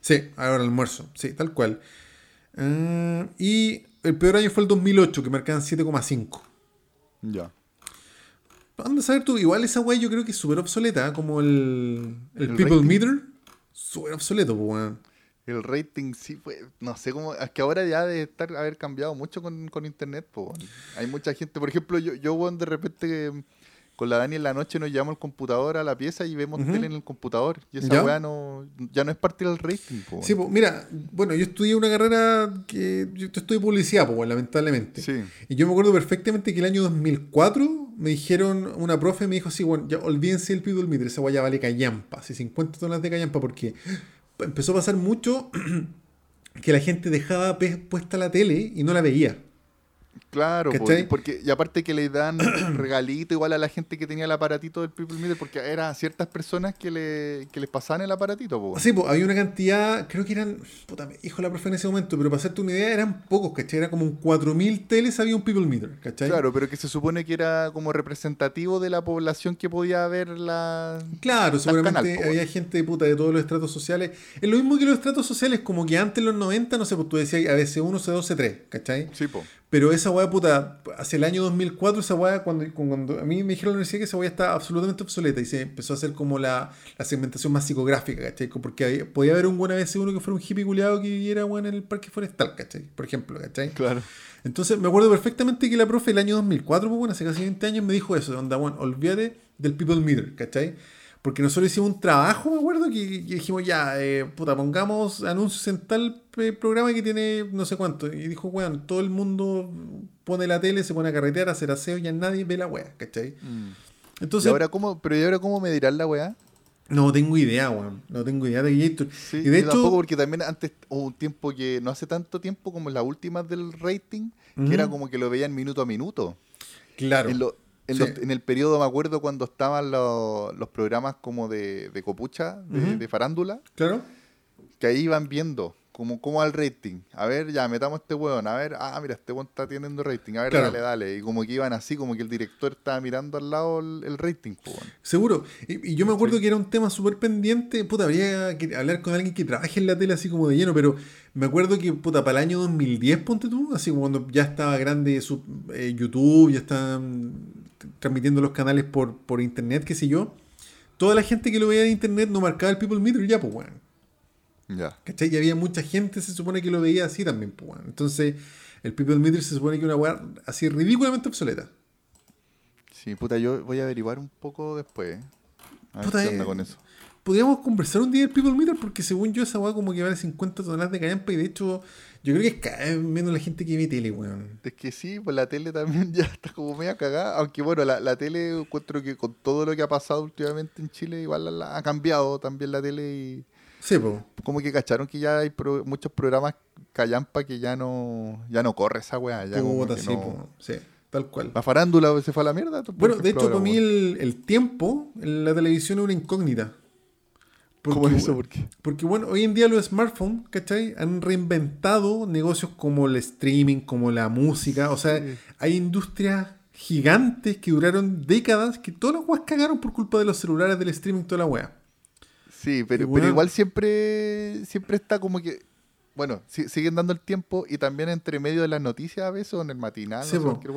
Sí, ahora el almuerzo, sí, tal cual. Ah, y el peor año fue el 2008, que marcaban 7,5. Ya. Anda a saber tú, igual esa weá yo creo que es súper obsoleta, ¿eh? como el, el, ¿El People rating? Meter. Súper obsoleto, pues, weón. El rating sí fue, no sé cómo, es que ahora ya debe estar, haber cambiado mucho con, con internet, po. Hay mucha gente, por ejemplo, yo, yo weón, de repente con la Dani en la noche nos llevamos el computador a la pieza y vemos tele en el computador. Y esa ¿Ya? weá no, ya no es parte del rating, po. Sí, pues, mira, bueno, yo estudié una carrera que. Yo estudié publicidad, pues, weón, lamentablemente. Sí. Y yo me acuerdo perfectamente que el año 2004 me dijeron, una profe me dijo así, bueno, ya olvídense del People Meter, esa weá ya vale callampa, así 50 toneladas de callampa, porque empezó a pasar mucho que la gente dejaba puesta la tele y no la veía. Claro, po, ¿Cachai? porque y aparte que le dan regalito igual a la gente que tenía el aparatito del People Meter, porque eran ciertas personas que, le, que les pasaban el aparatito, po. Sí, pues había una cantidad, creo que eran, puta, me dijo la profe en ese momento, pero para hacerte una idea, eran pocos, ¿cachai? Era como un 4.000 teles había un People Meter, ¿cachai? Claro, pero que se supone que era como representativo de la población que podía ver la... Claro, seguramente canal, había gente puta de todos los estratos sociales. Es lo mismo que los estratos sociales, como que antes en los 90, no sé, pues tú decías ABC1, C2, C3, ¿cachai? Sí, po. Pero esa weá, puta, hacia el año 2004, esa weá, cuando, cuando a mí me dijeron en la universidad que esa weá está absolutamente obsoleta y se empezó a hacer como la, la segmentación más psicográfica, ¿cachai? Porque había- podía haber un buen ABC1 que fuera un hippie culiado que viviera, weón, en el parque forestal, ¿cachai? Por ejemplo, ¿cachai? Claro. Entonces me acuerdo perfectamente que la profe el año 2004, pues bueno, hace casi 20 años me dijo eso, de onda, bueno, olvídate del People Meter, ¿cachai? Porque nosotros hicimos un trabajo, me acuerdo, que, que dijimos, ya, eh, puta, pongamos anuncios en tal eh, programa que tiene no sé cuánto. Y dijo, weón, todo el mundo pone la tele, se pone a carretear, a hacer aseo, y ya nadie ve la weá, ¿cachai? ¿Y Entonces, ahora cómo, pero ¿y ahora cómo me dirán la weá? no tengo idea, weón, no tengo idea de Gator. Sí, y de hecho, tampoco, porque también antes hubo un tiempo que no hace tanto tiempo como las últimas del rating, que era como que lo veían minuto a minuto. claro, En, lo- en, Sí. los- en el periodo me acuerdo cuando estaban los, los programas como de, de copucha, de, farándula, claro, que ahí iban viendo como, como al rating. A ver, ya, metamos este weón. A ver, ah, mira, este weón está teniendo rating. A ver, Claro. dale, dale. Y como que iban así, como que el director estaba mirando al lado el, el rating. Seguro. Y, y yo me acuerdo que era un tema súper pendiente. Puta, habría que hablar con alguien que trabaje en la tele así como de lleno, pero me acuerdo que, puta, para el año 2010, ponte tú, así como cuando ya estaba grande su, eh, YouTube, ya estaban transmitiendo los canales por, por internet, qué sé yo. Toda la gente que lo veía de internet no marcaba el People Meter ya, pues, weón. Ya. ¿Cachai? Y había mucha gente, se supone que lo veía así también, pues, weón. Entonces, el People Meter se supone que es una weá así ridículamente obsoleta. Sí, puta, yo voy a averiguar un poco después. ¿eh? A ver Puta, qué onda eh, con eso. Podríamos conversar un día del People Meter porque según yo esa weá como que vale 50 toneladas de callampa y de hecho yo creo que es cada vez menos la gente que ve tele, weón. Es que sí, pues la tele también ya está como media cagada. Aunque bueno, la, la tele encuentro que con todo lo que ha pasado últimamente en Chile, igual la- la- ha cambiado también la tele y Sí, po. como que cacharon que ya hay pro- muchos programas callampa que ya no ya no corre esa weá. Ya como Puta, que sí, no-. Sí, tal cual. La farándula se fue a la mierda. Bueno, de hecho para mí el tiempo en la televisión es una incógnita. ¿Cómo es eso? ¿Por qué? Porque bueno, hoy en día los smartphones, ¿cachai? Han reinventado negocios como el streaming, como la música. O sea, Sí. hay industrias gigantes que duraron décadas que todas las weas cagaron por culpa de los celulares, del streaming, toda la wea. Sí, pero, igual siempre siempre está como que bueno, si- siguen dando el tiempo y también entre medio de las noticias a veces o en el matinal, Sí, no sé,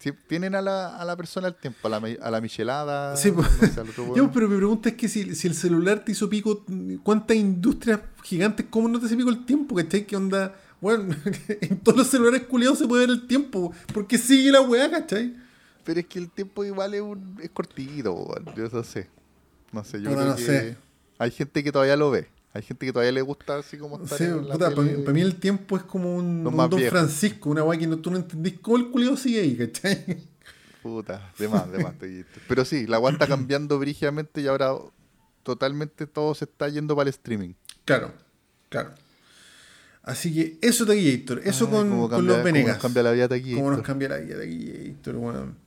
si- tienen a la, a la persona el tiempo, a la, a la michelada, Sí, no sé, al otro Ya, weón. pero mi pregunta es que si, si el celular te hizo pico, ¿cuántas industrias gigantes, cómo no te hace pico el tiempo? ¿Cachai? ¿Qué onda? Bueno, en todos los celulares culiados se puede ver el tiempo, porque sigue la weá, ¿cachai? Pero es que el tiempo igual es, un, es cortito, yo no sé. No sé, yo creo no que sé. hay gente que todavía lo ve. Hay gente que todavía le gusta así como estar Sí, en la puta, para, mí, tele. pa' mí el tiempo es como un, un Don viejos. Francisco, una weá que no, tú no entendís cómo el culiado sigue ahí, ¿cachai? Puta, de más, de más. Pero sí, la weá está cambiando brígidamente y ahora totalmente todo se está yendo para el streaming. Claro, claro. Así que eso Taquillator, eso Ay, con, cómo con los cómo Venegas. nos cambia la vida Taquillator. Cómo nos cambia la vida Taquillator, weón. Sí,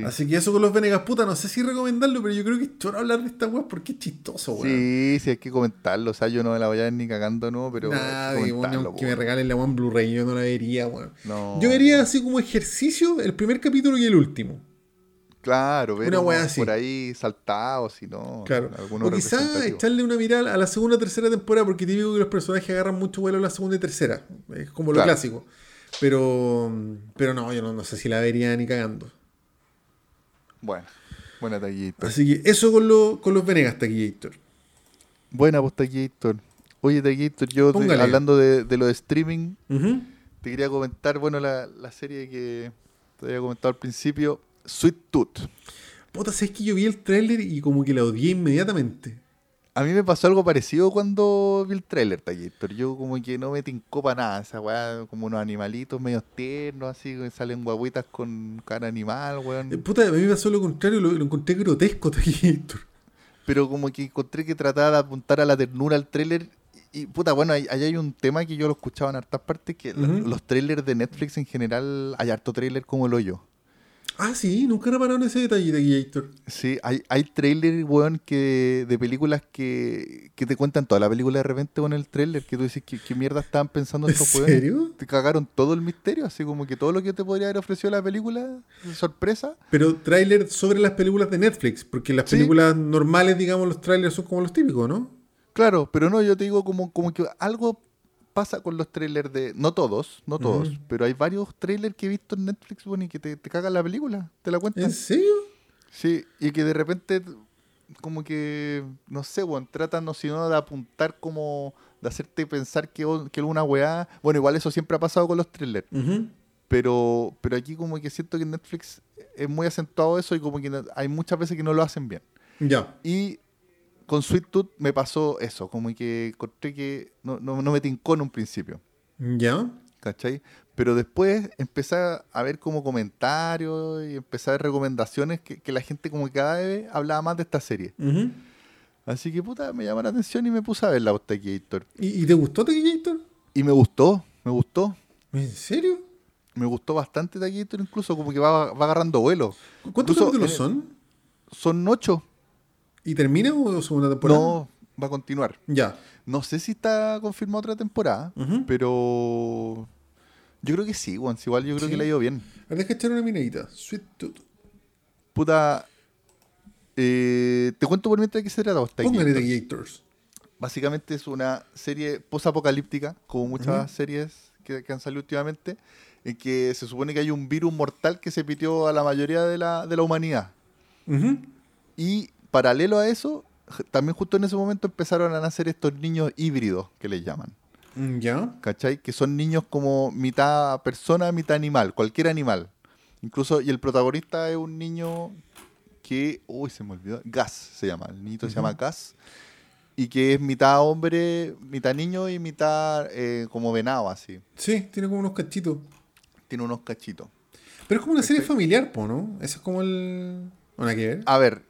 Sí. Así que eso con los Venegas, puta, no sé si recomendarlo, pero yo creo que es choro hablar de esta weá porque es chistoso, weón. Sí, sí, hay que comentarlo. O sea, yo no me la voy a ver ni cagando, ¿no? Pero. hay que weón, aunque me weón. regalen la weá en Blu-ray, yo no la vería, weón. No. Yo vería así como ejercicio el primer capítulo y el último. Claro, ver Una wea así. por ahí saltados, si no. Claro. O quizá echarle una mirada a la segunda o tercera temporada, porque típico que los personajes agarran mucho vuelo en la segunda y tercera. Es como lo Claro. clásico. Pero, pero no, yo no, no sé si la vería ni cagando. Bueno, buena taquillita. Así que eso con, lo- con los Venegas, Taquillator. Buena pues Taquillator. Oye, Taquillator, yo te- hablando de, de lo de streaming, te quería comentar, bueno, la, la serie que te había comentado al principio, Sweet Tooth. Puta, sabes que yo vi el tráiler y como que la odié inmediatamente. A mí me pasó algo parecido cuando vi el trailer, Taquillator. Yo como que no me tincó para nada. Esa weá, como unos animalitos medio tiernos, así, que salen guaguitas con cara animal, weón. Eh, Puta, a mí me pasó lo contrario, lo, lo encontré grotesco, Taquillator. pero como que encontré que trataba de apuntar a la ternura al tráiler. Y puta, bueno, ahí, ahí hay un tema que yo lo escuchaba en hartas partes, que los trailers de Netflix en general, hay harto trailer como el hoyo. Ah, sí, nunca repararon ese detalle, Taquillator. Sí, hay, hay trailers, weón, que, de películas que, que te cuentan toda la película de repente con el trailer, que tú dices, ¿qué, qué mierda estaban pensando ¿En estos weones? serio? Te cagaron todo el misterio, así como que todo lo que te podría haber ofrecido la película, de sorpresa. Pero tráiler sobre las películas de Netflix, porque las Sí. películas normales, digamos, los trailers son como los típicos, ¿no? Claro, pero no, yo te digo como, como que algo pasa con los trailers de... No todos, no todos, pero hay varios trailers que he visto en Netflix, bueno, y que te, te cagan la película, te la cuentan. ¿En serio? Sí, y que de repente como que, no sé, bueno, tratan no sino de apuntar como... De hacerte pensar que, que alguna weá... Bueno, igual eso siempre ha pasado con los trailers. Pero, pero aquí como que siento que en Netflix es muy acentuado eso y como que hay muchas veces que no lo hacen bien. Ya. Y con Sweet Tooth me pasó eso, como que encontré que no, no, no me tincó en un principio, Ya. ¿cachai? Pero después empecé a ver como comentarios y empecé a ver recomendaciones que, que la gente como que cada vez hablaba más de esta serie. Así que puta, me llamó la atención y me puse a ver la Taquillator. ¿Y, ¿Y te gustó Taquillator? Y me gustó, me gustó. ¿En serio? Me gustó bastante Taquillator incluso, como que va, va agarrando vuelo. ¿Cuántos Incluso, capítulos son? Son ocho. ¿Y termina o segunda temporada? No, va a continuar. Ya. No sé si está confirmada otra temporada, pero yo creo que sí, Juan. Igual yo creo Sí. que le ha ido bien. A ver, echar una miradita. Sweet Tooth. Puta, eh, te cuento por mientras de qué se trata. Póngale Taquillator. Taquillators. Básicamente es una serie posapocalíptica, como muchas series que, que han salido últimamente, en que se supone que hay un virus mortal que se pitió a la mayoría de la, de la humanidad. Ujú. Y paralelo a eso, también justo en ese momento empezaron a nacer estos niños híbridos, que les llaman. Mm, Ya. ¿Cachai? Que son niños como mitad persona, mitad animal, cualquier animal. Incluso, y el protagonista es un niño que, uy, se me olvidó, Gas se llama, el niñito se llama Gas, y que es mitad hombre, mitad niño y mitad eh, como venado, así. Sí, tiene como unos cachitos. Tiene unos cachitos. Pero es como una serie familiar, po, ¿no? Eso es como el. ¿O nada que ver? A ver,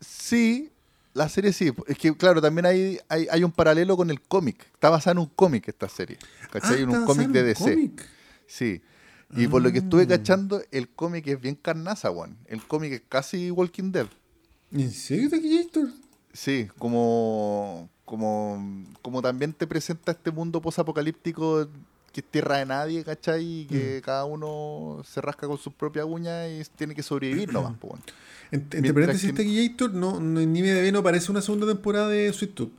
sí, la serie sí. Es que, claro, también hay, hay, hay un paralelo con el cómic. Está basada en un cómic esta serie. ¿Cachai? en Ah, está un cómic de en DC. cómic. Sí. Y por lo que estuve Ah. cachando, el cómic es bien carnaza, weón. El cómic es casi Walking Dead. ¿En serio Taquillator? Sí, como, como, como también te presenta este mundo posapocalíptico que es tierra de nadie, ¿cachai? Y Mm. que cada uno se rasca con sus propias uñas y tiene que sobrevivir nomás, po, Entre paréntesis, que- Taquillator, no, no, ni me de no aparece una segunda temporada de Sweet Tooth.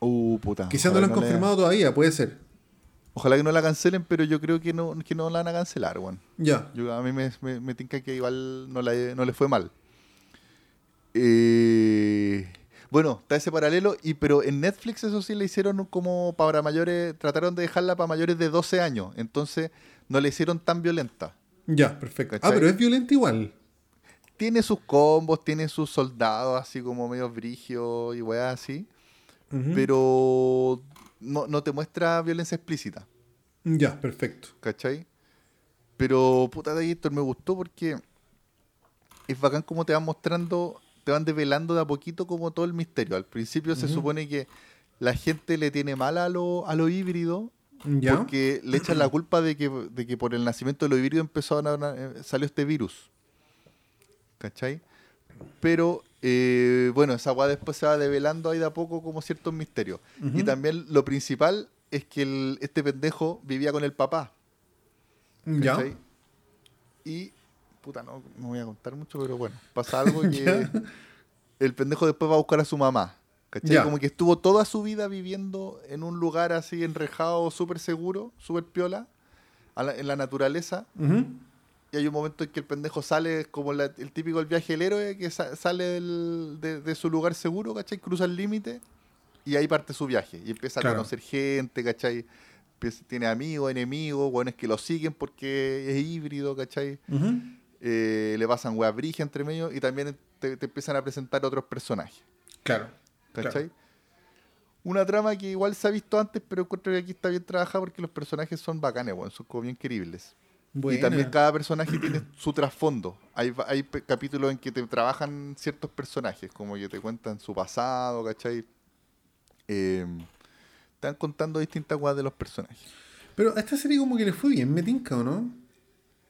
Uh, puta. Quizás no lo han confirmado todavía, puede ser. Ojalá que no la cancelen, pero yo creo que no, que no la van a cancelar, weón. Ya. Yo, a mí me, me, me tinca que igual no, la, no le fue mal. Eh, bueno, está ese paralelo, y pero en Netflix eso sí le hicieron como para mayores, trataron de dejarla para mayores de 12 años, entonces no la hicieron tan violenta. Ya, perfecto. Ah, pero es violenta igual. Tiene sus combos, tiene sus soldados así como medio brigios y weas así, pero no, no te muestra violencia explícita. Ya, perfecto. ¿Cachai? Pero puta de Gator me gustó porque es bacán como te van mostrando, te van develando de a poquito como todo el misterio. Al principio se supone que la gente le tiene mal a lo, a lo híbrido Ya. porque le echan la culpa de que, de que por el nacimiento de lo híbrido empezó a, a- salió este virus. ¿Cachai? Pero, eh, bueno, esa weá después se va develando ahí de a poco como ciertos misterios. Y también lo principal es que el- este pendejo vivía con el papá. Ya. ¿cachai? Y, puta, no, no voy a contar mucho, pero bueno, pasa algo Ya. que el pendejo después va a buscar a su mamá. ¿Cachai? Ya. Como que estuvo toda su vida viviendo en un lugar así enrejado, súper seguro, súper piola, la- en la naturaleza. Ujú. Y hay un momento en que el pendejo sale como la- el típico del viaje del héroe, que sa- sale del- de, de su lugar seguro, ¿cachai? Cruza el límite y ahí parte su viaje. Y empieza Claro. a conocer gente, ¿cachai? Empieza- tiene amigos, enemigos, buenos que lo siguen porque es híbrido, ¿cachai? Eh, le pasan weas brigia entre medio y también te, te empiezan a presentar otros personajes, Claro. ¿cachai? Claro. Una trama que igual se ha visto antes, pero encuentro que aquí está bien trabajada porque los personajes son bacanes, weón, son como bien queribles. Y también cada personaje tiene su trasfondo. Hay, hay capítulos en que te trabajan ciertos personajes, como que te cuentan su pasado, ¿cachai? Eh, están contando distintas cosas de los personajes. Pero a esta serie como que le fue bien, me tinca, ¿o no?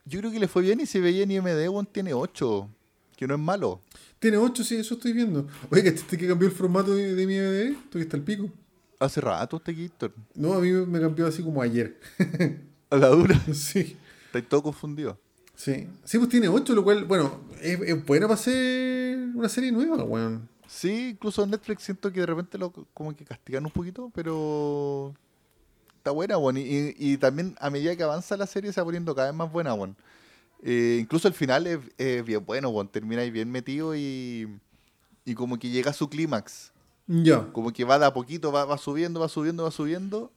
Yo creo que le fue bien y si veía en IMD, weón, tiene 8, que no es malo. Tiene 8, sí, eso estoy viendo. Oye, ¿cachaste que cambió el formato de, de mi DVD? Tuviste el pico. Hace rato este Gator. No, a mí me cambió así como ayer. A la dura. sí. Estáis todo confundido. Sí. Sí, pues tiene 8, lo cual, bueno, es, es buena para ser una serie nueva, weón. Sí, incluso en Netflix siento que de repente lo como que castigan un poquito, pero está buena, weón. Y, y- y también a medida que avanza la serie se va poniendo cada vez más buena, weón. Eh, incluso el final es, es bien bueno, weón. Termina ahí bien metido y, y como que llega a su clímax. Ya. Como que va de a poquito, va, va subiendo, va subiendo, va subiendo.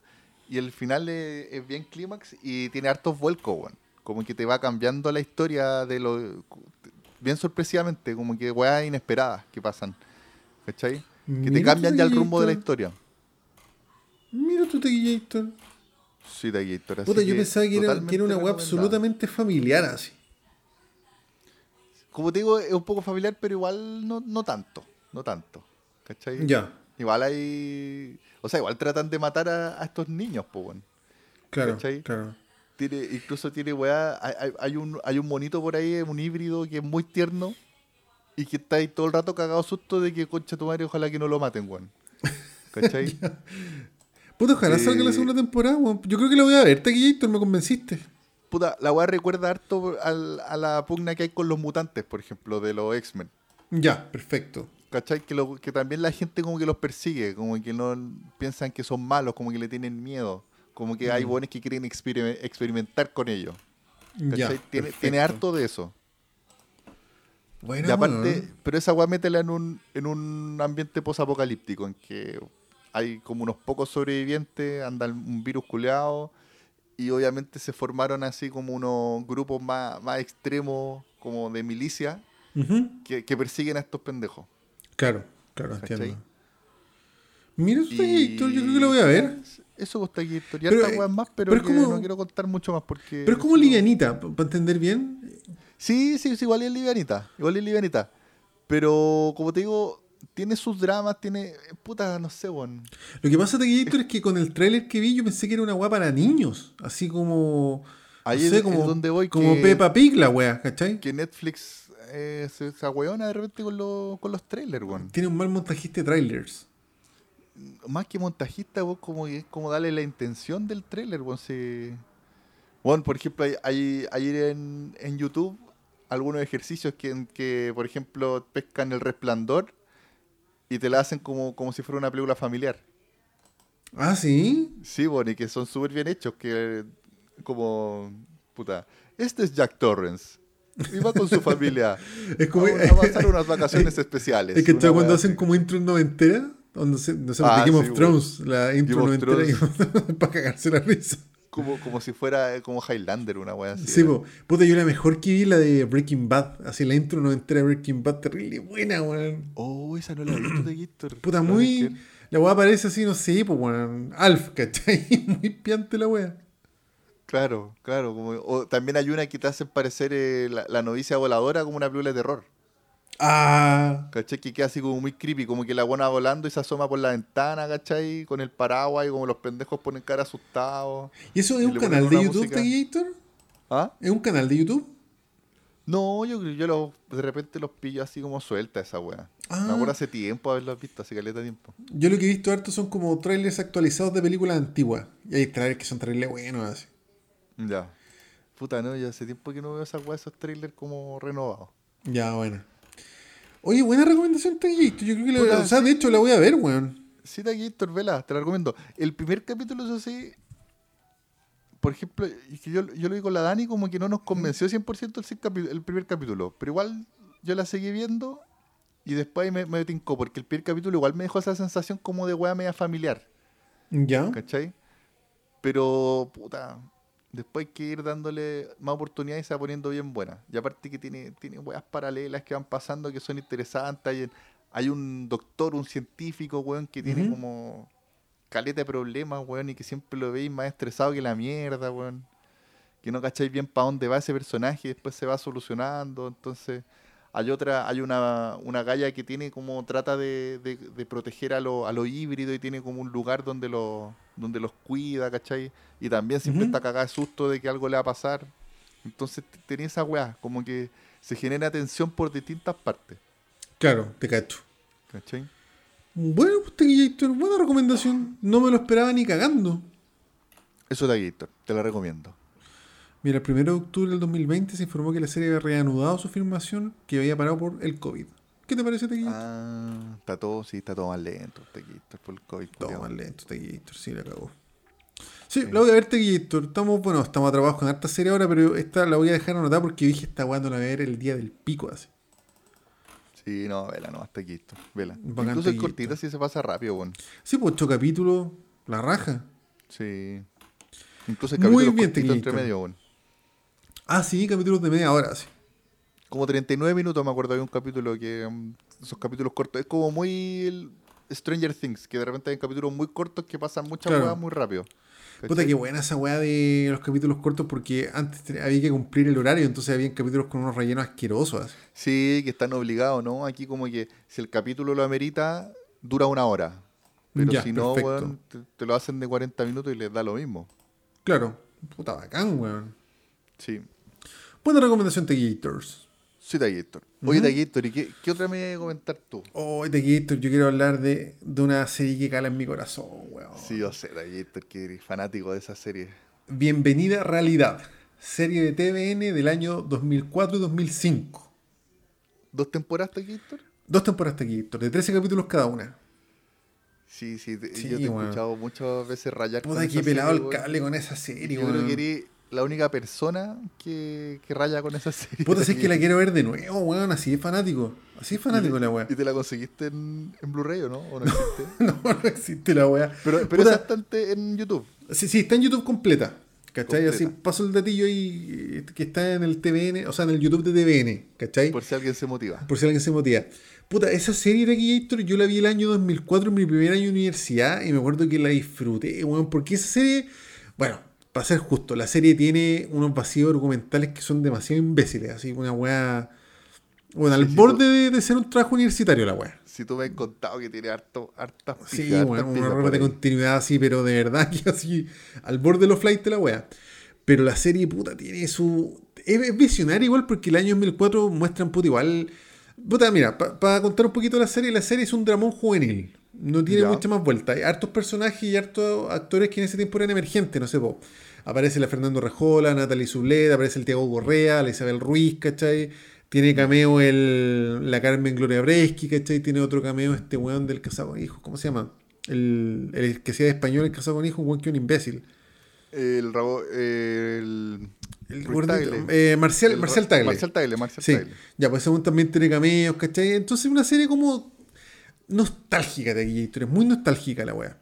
Y el final es, es bien clímax y tiene hartos vuelcos, weón. Como que te va cambiando la historia de lo bien sorpresivamente, como que weas inesperadas que pasan. ¿Cachai? Que te cambian ya el rumbo de la historia. Mira tu Tequillator. Sí, así Puta, yo pensaba que era, que era una recomendada. absolutamente familiar así. Como te digo, es un poco familiar, pero igual no, no tanto. No tanto. ¿Cachai? Ya, Igual hay. O sea, igual tratan de matar a, a estos niños, pues, weón. claro, ¿Cachai? claro. Tiene, incluso tiene weá, hay, hay- hay un, hay un monito por ahí, un híbrido que es muy tierno y que está ahí todo el rato cagado susto de que concha tu madre, ojalá que no lo maten, weón. ¿Cachai? Puta, ojalá Eh, salga la segunda temporada, weón. Yo creo que la voy a ver, Tequillator, me convenciste. Puta, la weá recuerda harto al- a la pugna que hay con los mutantes, por ejemplo, de los X-Men. Ya, perfecto. ¿Cachai? Que, lo- que también la gente como que los persigue, como que no piensan que son malos, como que le tienen miedo. Como que hay Mm. buenos que quieren experime- experimentar con ellos. Ya, tiene, tiene harto de eso. Bueno, Y aparte, weón. pero esa weá métela en un, en un ambiente posapocalíptico, en que hay como unos pocos sobrevivientes, anda un virus culeado, y obviamente se formaron así como unos grupos más, más extremos, como de milicia, que, que persiguen a estos pendejos. Claro, claro, ¿Cachai? entiendo. Mira Y- Tequillator, yo creo que la voy a ver. Eso gusta aquí, historia Pero, hartas eh, weas más, pero, pero es que como- no quiero contar mucho más porque... Pero es como livianita, para entender bien. Sí, sí, sí, igual es livianita. Igual es livianita. Pero, como te digo, tiene sus dramas, tiene. Puta, no sé, weón. Lo que pasa, Tequillator, es que con el tráiler que vi yo pensé que era una weá para niños. Así como... Ahí no es- sé, es como, donde voy, como que- Peppa Pig la weá, ¿cachai? Que Netflix eh, se, se de repente con, los con los trailers, weón. Tiene un mal montajista de trailers. Más que montajista, weón, como, es como darle la intención del trailer. Si... Weón, por ejemplo, hay, hay, hay en, en YouTube algunos ejercicios que, en que, por ejemplo, pescan el resplandor y te la hacen como, como si fuera una película familiar. Ah, sí. Sí, bueno, y que son súper bien hechos, que como, puta, este es Jack Torrance. Y va con su familia Es como. a, a pasar unas vacaciones especiales. Es que cuando hacen así. como intro noventera, donde se, no sé, Ah, de Game sí, of Thrones, la intro para cagarse la risa. como, como si fuera eh, como Highlander, una wea así. Sí, po. puta, yo la mejor que vi la de Breaking Bad, así la intro noventera de Breaking Bad, terrible, buena, weón. Oh, esa no la he visto de Gator. Puta, ¿La muy. La weá parece así, no sé, pues, weón. Alf, ¿cachai? Muy piante la weá. Claro, claro. Como, o también hay una que te hace parecer eh, la, la novicia voladora como una película de terror. Ah, ¿Cachai? Que queda así como muy creepy, como que la buena volando y se asoma por la ventana, ¿cachai? Con el paraguas y como los pendejos ponen cara asustados. ¿y eso es Y un canal de YouTube. Tequillator? ¿Ah? ¿Es un canal de YouTube? No, yo, yo lo- de repente los pillo así como suelta esa weá. Ah. Me acuerdo hace tiempo haberlos visto, hace caleta tiempo. Yo lo que he visto harto son como trailers actualizados de películas antiguas. Y hay trailers que son trailers buenos así. Ya. Puta, no, ya hace tiempo que no veo esas weas, esos trailers como renovados. Ya, bueno. Oye, buena recomendación, Taquillito. Yo creo que la, Puta, o sea, de hecho la voy a ver, weón. Sí, aquí, Vela, te la recomiendo. El primer capítulo, eso sí, por ejemplo, yo, yo lo vi con la Dani, como que no nos convenció 100% el, el primer capítulo. Pero igual yo la seguí viendo y después me, me tincó, porque el primer capítulo igual me dejó esa sensación como de wea media familiar. Ya. ¿Cachai? Pero, puta, después hay que ir dándole más oportunidades y se va poniendo bien buena. Y aparte que tiene, tiene weas paralelas que van pasando que son interesantes. Hay, hay un doctor, un científico, weón, que tiene como caleta de problemas, weón, y que siempre lo veis más estresado que la mierda, weón. Que no cacháis bien para dónde va ese personaje y después se va solucionando. Entonces, hay otra, hay una, una galla que tiene como trata de, de- de proteger a lo, a lo híbrido y tiene como un lugar donde, lo, donde los cuida, ¿cachai? Y también siempre Ujú. está cagada de susto de que algo le va a pasar. Entonces tenía esa weá, como que se genera tensión por distintas partes, Claro, te cacho. ¿cachai? Bueno, pues Taquillito, buena recomendación. No me lo esperaba ni cagando. Eso de Gator, te lo recomiendo. Mira, el 1 de octubre del 2020 se informó que la serie había reanudado su filmación que había parado por el COVID. ¿Qué te parece, Taquillito? Ah, está todo, sí, está todo más lento, Gator, por el COVID. Todo culiao. más lento, Taquillator, sí, la cagó. Sí, la voy a ver, Taquillator. Estamos, bueno, estamos atrapados con harta serie ahora, pero esta la voy a dejar anotada porque dije esta weá no la ver el día del pico así. Sí, no, vela, no, hasta aquí, vela. Bacán, Incluso cortita si se pasa rápido, bueno. Sí, pues ocho capítulos, la raja. Sí. Incluso el Muy capítulo bien, cortito entre medio, bueno. Ah, sí, capítulos de media hora, sí. Como 39 minutos, me acuerdo, había un capítulo que. mm, esos capítulos cortos. Es como muy. el Stranger Things, que de repente hay capítulos muy cortos que pasan muchas Claro. muy rápido. Puta, qué buena esa weá de los capítulos cortos porque antes te- había que cumplir el horario, entonces había capítulos con unos rellenos asquerosos. Sí, que están obligados, ¿no? Aquí, como que si el capítulo lo amerita, dura una hora. Pero Ya, si no, weón, te, te lo hacen de 40 minutos y les da lo mismo. Claro, puta bacán, weón. Sí. Buena recomendación, Taquillators. Sí, Taguitor. Oye, Ujú. Taguitor, ¿y qué, qué otra me vas a comentar tú? Oh, Taquillators, yo quiero hablar de, de una serie que cala en mi corazón, weón. Sí, yo sé, Taguitor, que eres fanático de esa serie. Bienvenida a Realidad, serie de TVN del año 2004 y 2005. ¿Dos temporadas, Taguitor? Dos temporadas Taquillators, de 13 capítulos cada una. Sí, sí, te- Sí, yo te he escuchado muchas veces rayar Puta, esa que pelado el cable con esa serie, Yo creo weón. que eres la única persona que, que raya con esa serie. Puta, si es que la quiero ver de nuevo, weón. Así es fanático. Así es fanático la weá. ¿Y te la conseguiste en, en Blu-ray o no? ¿O no existe? No, no existe la weá. pero pero Puta, en- YouTube. Sí, sí, está en YouTube completa. ¿Cachai? Así paso el datillo ahí eh, que está en el TVN, o sea, en el YouTube de TVN, ¿cachai? Por si alguien se motiva. Por si alguien se motiva. Puta, esa serie de Gator yo la vi el año 2004 en mi primer año de universidad y me acuerdo que la disfruté, weón, porque esa serie, bueno, para ser justo, la serie tiene unos vacíos argumentales que son demasiado imbéciles, así, una weá, bueno, al borde de, de ser un trabajo universitario la weá. Si tú me has contado que tiene harto, hartas Sí, pijas, hartas bueno, un error de continuidad así, pero de verdad que así, al borde de los flights de la wea. Pero la serie, puta, tiene su... Es es visionaria igual porque el año 2004 muestran, puta, igual... Puta, mira, para contar un poquito la serie, la serie es un dramón juvenil. No tiene Ya. mucha más vuelta. Hay hartos personajes y hartos actores que en ese tiempo eran emergentes, no sé, po. Aparece la Fernando Rejola, Natalie Zulet, aparece el Tiago Correa, la Isabel Ruiz, ¿cachai? Tiene cameo el, la Carmen Gloria Breschi, ¿cachai? Tiene otro cameo este weón del casado con hijos, ¿cómo se llama? El, el que sea de español, el casado con hijos, un weón que es un imbécil. El rabo, el, El Tagle. eh, Marcial, El Marcial Tagle. Marcial Tagle, Marcial Sí, Tagle. ya, pues según también tiene cameos, ¿cachai? Entonces una serie como nostálgica de aquella historia, muy nostálgica la weá.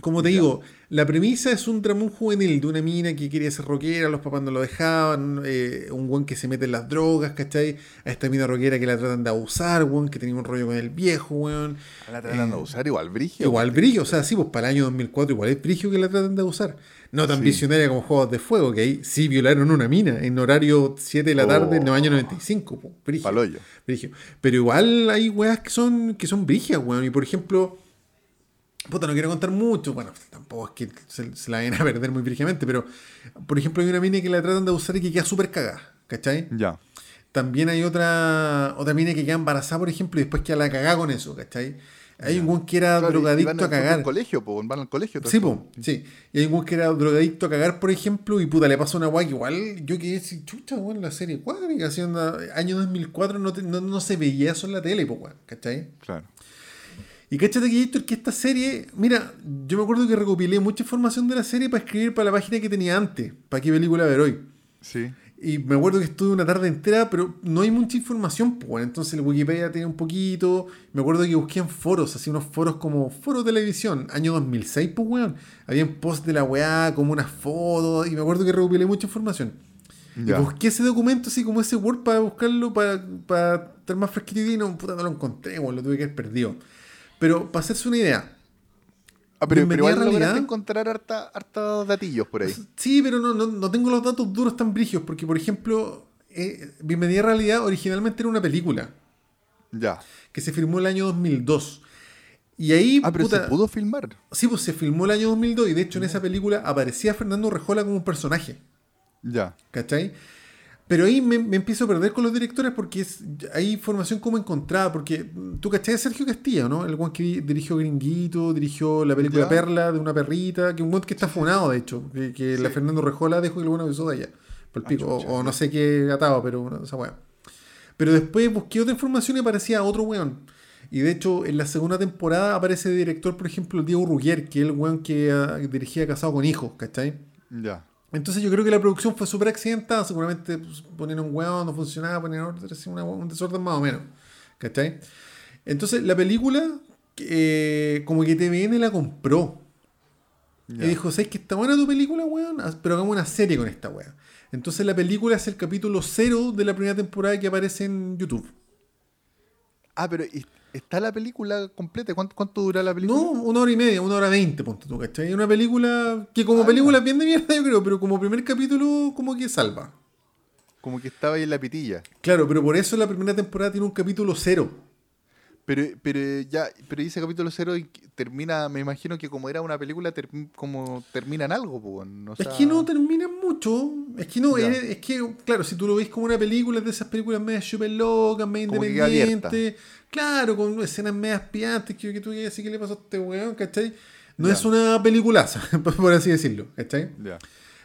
Como te digo, la premisa es un dramón juvenil de una mina que quería ser rockera, los papás no lo dejaban, eh, un weón que se mete en las drogas, ¿cachai? A esta mina rockera que la tratan de abusar, weón, que tenía un rollo con el viejo, weón. La tratan de Eh, usar igual brigio. Igual brillo, o sea, sí, pues para el año 2004 igual es brillo que la tratan de abusar. No tan Sí. visionaria como Juegos de Fuego, que ahí sí violaron una mina en horario 7 de la tarde en el año 95, pues. Paloyo. Brigio. Pero igual hay weas que son, que son brigias, weón. Y por ejemplo, puta, no quiero contar mucho. Bueno, tampoco es que se, se la vayan a perder muy brígidamente, pero por ejemplo, hay una mina que la tratan de abusar y que queda súper cagada, ¿cachai? Ya. también hay otra otra mina que queda embarazada, por ejemplo, y después queda la cagada con eso, ¿cachai? Hay un weón que era Claro, y- y drogadicto van a cagar. al colegio, po, van al colegio. Sí, po, sí. Y hay un que era drogadicto a cagar, por ejemplo, y puta, le pasó una guay que igual yo quedé así, chucha, weón, la serie cuadriga, así onda, año 2004 no, te- no, no se veía eso en la tele, pues, weón, ¿cachai? Claro. Y cáchate que Héctor, que esta serie, mira, yo me acuerdo que recopilé mucha información de la serie para escribir para la página que tenía antes, para qué película ver hoy. Sí. Y me acuerdo que estuve una tarde entera, pero no hay mucha información, pues. bueno, Entonces el Wikipedia tiene un poquito. Me acuerdo que busqué en foros, así unos foros como Foro Televisión, año 2006, pues, weón. Habían posts de la weá, como unas fotos, y me acuerdo que recopilé mucha información. Ya. Y busqué ese documento, así como ese Word, para buscarlo, para, para estar más fresquito y no, puta, no lo encontré, weón, lo tuve que haber perdido. Pero para hacerse una idea, Ah, pero, pero igual realidad. encontrar harta, hartos datillos por ahí. Sí, pero no, no, no tengo los datos duros tan brigios, porque por ejemplo, eh, Bienvenida a Realidad originalmente era una película Ya. que se filmó el año 2002. Y ahí, Ah, pero puta, se pudo filmar. sí, pues se filmó el año 2002 y de hecho en esa película aparecía Fernando Rejola como un personaje, Ya. ¿cachai? Pero ahí me, me empiezo a perder con los directores porque es, hay información como encontrada, porque tú cachai a Sergio Castillo, ¿no? El one que di- dirigió Gringuito, dirigió la película Ya. Perla de una perrita, que un one que está funado, de hecho, que, que la. Fernando Rejola dejó que el bueno besó de allá, por el Ah, o- no sé qué atado, pero esa weá. Pero después busqué otra información y aparecía otro weón. Y de hecho, en la segunda temporada aparece de director, por ejemplo, el Diego Ruggier, que es el weón que ah, dirigía Casado con Hijos, ¿cachai? Ya. Entonces yo creo que la producción fue súper accidentada, seguramente pues, ponían un hueón, no funcionaba, ponían una- un desorden más o menos. ¿Cachai? Entonces la película, eh, como que TVN la compró. Y dijo, ¿sabes que está buena tu película, weón? Pero hagamos una serie con esta weá. Entonces la película es el capítulo cero de la primera temporada que aparece en YouTube. Ah, pero ¿y- ¿está la película completa? ¿Cuánto, cuánto dura la película? No, una hora y media, una hora veinte, ponte tú, ¿cachai? Una película que como Ah, película es bien de mierda, yo creo, pero como primer capítulo como que salva. Como que estaba ahí en la pitilla. Claro, pero por eso la primera temporada tiene un capítulo cero. Pero, pero ya, pero ese capítulo cero y termina, me imagino que como era una película, term- como termina en algo, po, no Es que no termina mucho. Es que no, es, es que, claro, si tú lo ves como una película es de esas películas medio super locas, medio independientes, claro, con escenas medias piantes, que, que tú digas así que le pasó a este weón, ¿cachai? No Ya. es una peliculaza, por así decirlo, ¿cachai? Ya.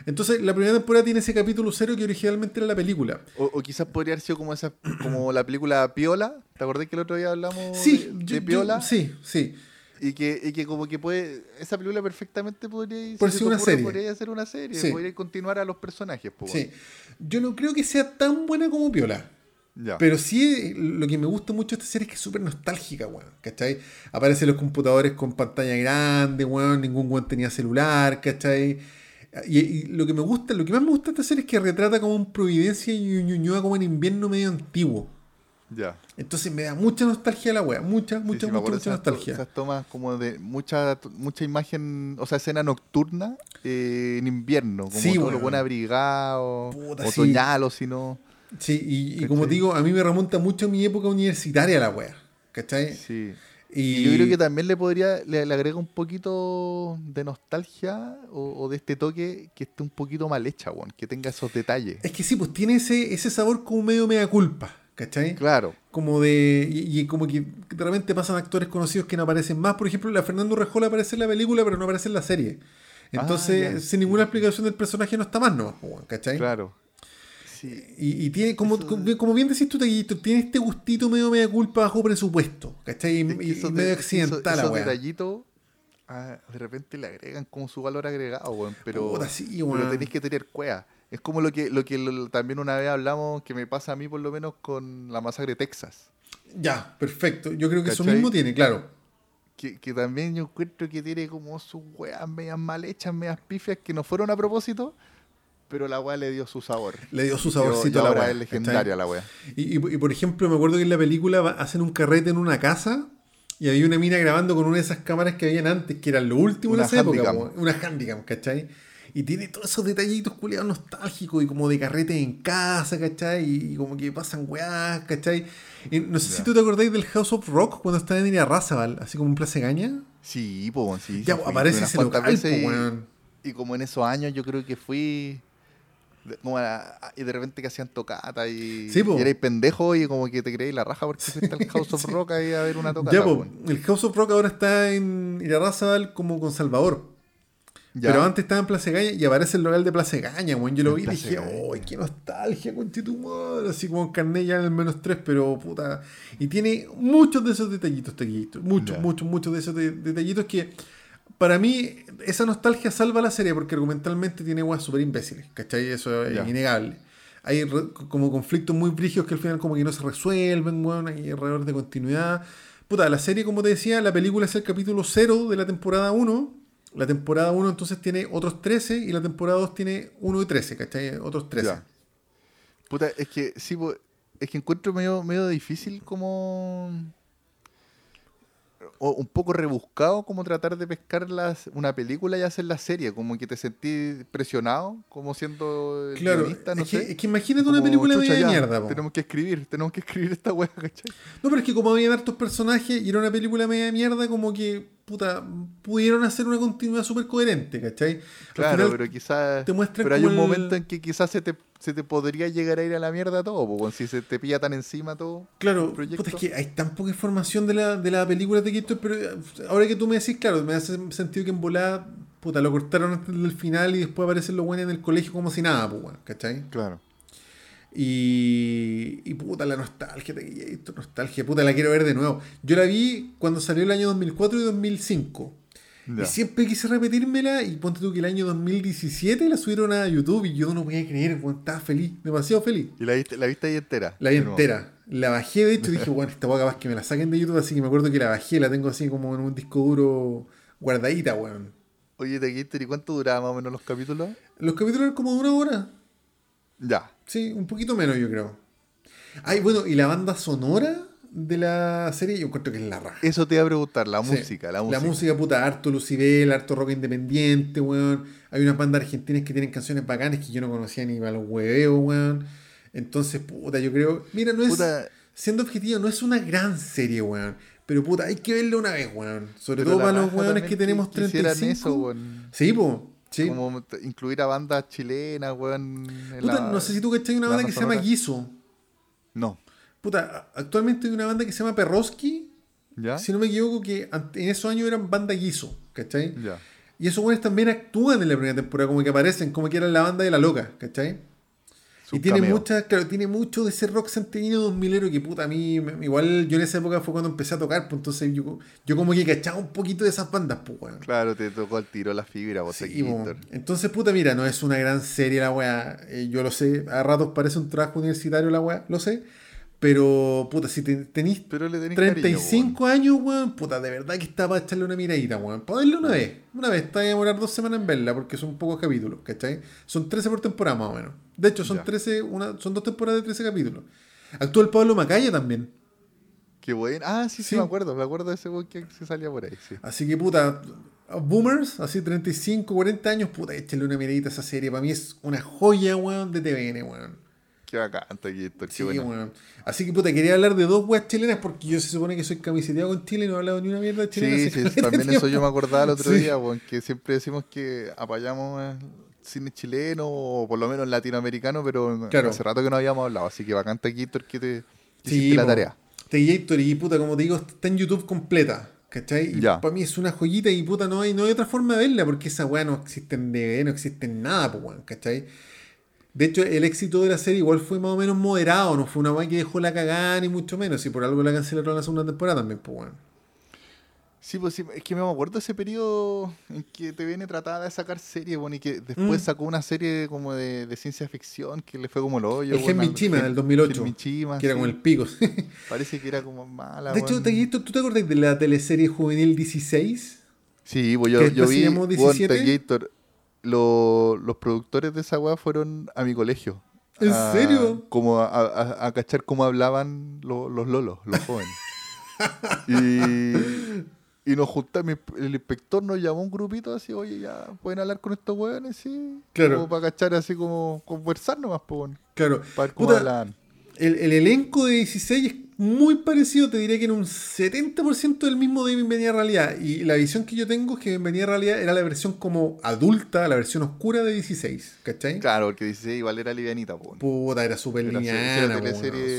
Entonces, la primera temporada tiene ese capítulo cero que originalmente era la película. O, o quizás podría haber sido como esa, como la película Piola. ¿Te acordás que el otro día hablamos Sí, de, yo- de Piola? yo- sí, sí. Y que, y que como que puede, esa película perfectamente podría, si ser te una ocurre, serie. podría ser una serie, Sí. podría continuar a los personajes, po, Sí. Yo no creo que sea tan buena como Piola. Ya. Pero sí, lo que me gusta mucho de esta serie es que es súper nostálgica, weón. ¿Cachai? Aparecen los computadores con pantalla grande, weón. Ningún weón tenía celular, ¿cachai? Y, y lo que me gusta, lo que más me gusta de esta serie es que retrata como un Providencia y Ñuñoa como en invierno medio antiguo. ya. Entonces me da mucha nostalgia la weá. Mucha, Sí, mucha, sí, me mucha, mucha nostalgia. Esas tomas como de mucha, mucha imagen, o sea, escena nocturna eh, en invierno, como Sí, todo weón. lo buen abrigado, Puta, sí. otoñal o si no. Sí, y, como te digo, a mí me remonta mucho a mi época universitaria la weá. ¿Cachai? Sí. Y, Y yo creo que también le podría, le, le agrega un poquito de nostalgia o, o de este toque que esté un poquito mal hecha, weón, que tenga esos detalles. Es que sí, pues tiene ese, ese sabor como medio mea culpa. ¿Cachai? Claro, como de y, y como que de repente pasan actores conocidos que no aparecen más por ejemplo la Fernando Rejola aparece en la película pero no aparece en la serie entonces Ah, ya. sin ninguna explicación del personaje no está más no ¿cachai? claro. Sí. Y, y tiene como, Eso- como, como bien decís tú tiene este gustito medio media culpa bajo presupuesto ¿cachai? y, Es que y- medio de- accidental esos- la ah, de repente le agregan como su valor agregado, weón, pero, Puta, sí, pero weón. tenéis que tener cueva. Es como lo que, lo que lo- también una vez hablamos, que me pasa a mí por lo menos con la masacre de Texas. ya perfecto yo creo que eso mismo tiene claro Que, que también yo encuentro que tiene como sus weas medias mal hechas, medias pifias, que no fueron a propósito, pero la wea le dio su sabor. le dio su saborcito y a la weá, es legendaria la wea. Y, y- y, por ejemplo, me acuerdo que en la película hacen un carrete en una casa y había una mina grabando con una de esas cámaras que habían antes, que eran lo último Una en esa época, Handycam. po, una handicam, ¿cachai? Y tiene todos esos detallitos culiados nostálgicos y como de carrete en casa, ¿cachai? Y, y como que pasan weás, ¿cachai? Y no sé si tú te acordáis del House of Rock cuando estaba en Irarrázaval, así como en Plaza Gaña. Sí, po, sí. Ya, aparece ese local, po, y-. Y como en esos años yo creo que fui de- como y de repente que hacían tocata y, Sí, y erais pendejo y como que te creéis la raja porque fuiste al House of. Rock ahí a ver una tocata. Ya, po, el House of Rock ahora está en Irarrázaval como con Salvador. Ya. Pero antes estaba en Plaza Gaña y aparece el local de Plaza Gaña, weón. Yo lo vi y dije. ¡ay, qué nostalgia, conchetumar! Así como carné ya en el menos tres, pero puta. Y tiene muchos de esos detallitos, taquitos. Muchos, muchos, muchos de esos de- detallitos que. Para mí, esa nostalgia salva la serie porque argumentalmente tiene weas súper imbéciles, ¿cachai? Eso es Ya. innegable. Hay re- como conflictos muy brígidos que al final como que no se resuelven, weón, hay errores de continuidad. Puta, la serie, como te decía, la película es el capítulo 0 de la temporada 1. La temporada 1 entonces tiene otros 13 y la temporada 2 tiene 1 y 13, ¿cachai? Otros 13. Ya. Puta, es que sí, es que encuentro medio, medio difícil como. O un poco rebuscado como tratar de pescar las, una película y hacer la serie, como que te sentí presionado como siendo el Claro, guionista, no es, sé. que, es que imagínate una película chucha, de mierda, po. Tenemos que escribir, tenemos que escribir esta weá, ¿cachai? No, pero es que como había hartos personajes y era una película media mierda, como que, puta, pudieron hacer una continuidad súper coherente, ¿cachai? Claro, pero quizás. te muestran Pero hay un el- momento en que quizás se te, se te podría llegar a ir a la mierda todo, po, si se te pilla tan encima todo. Claro, puta, es que hay tan poca información de la, de la película de Gator, pero eh, ahora que tú me decís, claro, me hace sentido que en volada, puta, lo cortaron antes del final y después aparecen los buenos en el colegio como si nada, pues, ¿cachai? Claro. Y, y puta, la nostalgia de Gator, nostalgia, puta, la quiero ver de nuevo. Yo la vi cuando salió el año 2004 y 2005. Ya. Y siempre quise repetírmela y ponte tú que el año 2017 la subieron a YouTube y yo no podía creer, weón, estaba feliz, demasiado feliz. ¿Y la viste, la viste ahí entera? La vi entera. La bajé, de hecho, dije, bueno, esta weá capaz que me la saquen de YouTube, así que me acuerdo que la bajé, la tengo así como en un disco duro guardadita, weón. Oye, de Gator, ¿y cuánto duraba más o menos los capítulos? Los capítulos eran como de una hora. Ya. Sí, un poquito menos, yo creo. Ay, bueno, y la banda sonora de la serie, yo encuentro que es la raja. Eso te iba a preguntar, la Sí. música, la música. La música, puta, harto Lucibel, harto rock independiente, weón. Hay unas bandas argentinas que tienen canciones bacanas que yo no conocía ni para los hueveos, weón. Entonces, puta, yo creo. Mira, no es. Puta, Siendo objetivo, no es una gran serie, weón. Pero puta, hay que verla una vez, weón. Sobre pero todo para los weones que tenemos que hicieran 35. eso, weón. Sí, po. Sí. Como incluir a bandas chilenas, weón. Puta, la- no sé si tú cachai una banda que se llama. Guiso. No. Puta, actualmente hay una banda que se llama Perroski. ¿Ya? Si no me equivoco, que en esos años eran banda Guiso, ¿cachai? Ya. Y esos güeyes también actúan en la primera temporada, como que aparecen, como que eran la banda de la loca, ¿cachai? Y tiene cameo. mucha, claro, tiene mucho de ese rock centenino 2000 que puta, a mí, igual yo en esa época fue cuando empecé a tocar, pues entonces yo, yo como que cachaba un poquito de esas bandas, pues, weón. Claro, te tocó al tiro la fibra, vos Sí. Entonces, puta, mira, no es una gran serie la weá. eh, yo lo sé, a ratos parece un trabajo universitario la weá, lo sé. Pero, puta, si te, tenís Pero le tenés cariño, 35 años, weón, puta, de verdad que está para echarle una miradita, weón. Para verla una vez. Una vez, está a demorar dos semanas en verla, porque son pocos capítulos, ¿cachai? Son 13 por temporada, más o menos. De hecho, son Ya. 13, una, son dos temporadas de 13 capítulos. Actúa el Pablo Macaya también. Qué bueno. Ah, sí, sí, Sí. me acuerdo. Me acuerdo de ese weón que se salía por ahí, sí. Así que, puta, boomers, así 35, 40 años, puta, échale una miradita a esa serie. Para mí es una joya, weón, de TVN, weón. Qué bacán. Qué Sí, bueno. weón. Así que, puta, quería hablar de dos weas chilenas porque yo se supone que soy camiseteado con Chile y no he hablado ni una mierda de Chile. Sí, sí, también eso yo me acordaba el otro Sí. día, weón, que siempre decimos que apoyamos cine chileno o por lo menos latinoamericano, pero Claro. hace rato que no habíamos hablado, así que bacán Gator que te Sí, hiciste la tarea. T-Gator y puta, como te digo, está en YouTube completa. ¿Cachai? Y Ya. para mí es una joyita y puta, no hay, no hay otra forma de verla porque esa weá no existe en DVD, no existe en nada, pues ¿cachai? De hecho, el éxito de la serie igual fue más o menos moderado, no fue una weá que dejó la cagada ni mucho menos, y por algo la cancelaron en la segunda temporada también, pues weón. Sí, pues sí, es que me acuerdo ese periodo en que TVN trataba de sacar series, bueno, y que después Mm. sacó una serie como de, de ciencia ficción que le fue como el hoyo. El bueno, Gen Chima del 2008, Gen Michima, que era sí. como el pico. Parece que era como mala. de hecho. T-Gator, ¿tú te acordás de la teleserie juvenil 16? Sí, pues yo, que yo vi llamó weón, 17. Gator, lo- los productores de esa weá fueron a mi colegio. ¿En A- serio? Como a, a- a cachar cómo hablaban lo- los lolos, los jóvenes. y, y nos juntamos, el inspector nos llamó un grupito así, oye, ya pueden hablar con estos weones, sí. Claro. Como para cachar así como conversar nomás, pues, Claro. para ver cómo Puta, hablaban. El, el elenco de 16 es muy parecido, te diría que en un 70% del mismo de Bienvenida a Realidad. Y la visión que yo tengo es que Bienvenida a Realidad era la versión como adulta, la versión oscura de 16, ¿cachai? Claro, porque 16 igual era livianita, po. Puta, era súper liviana,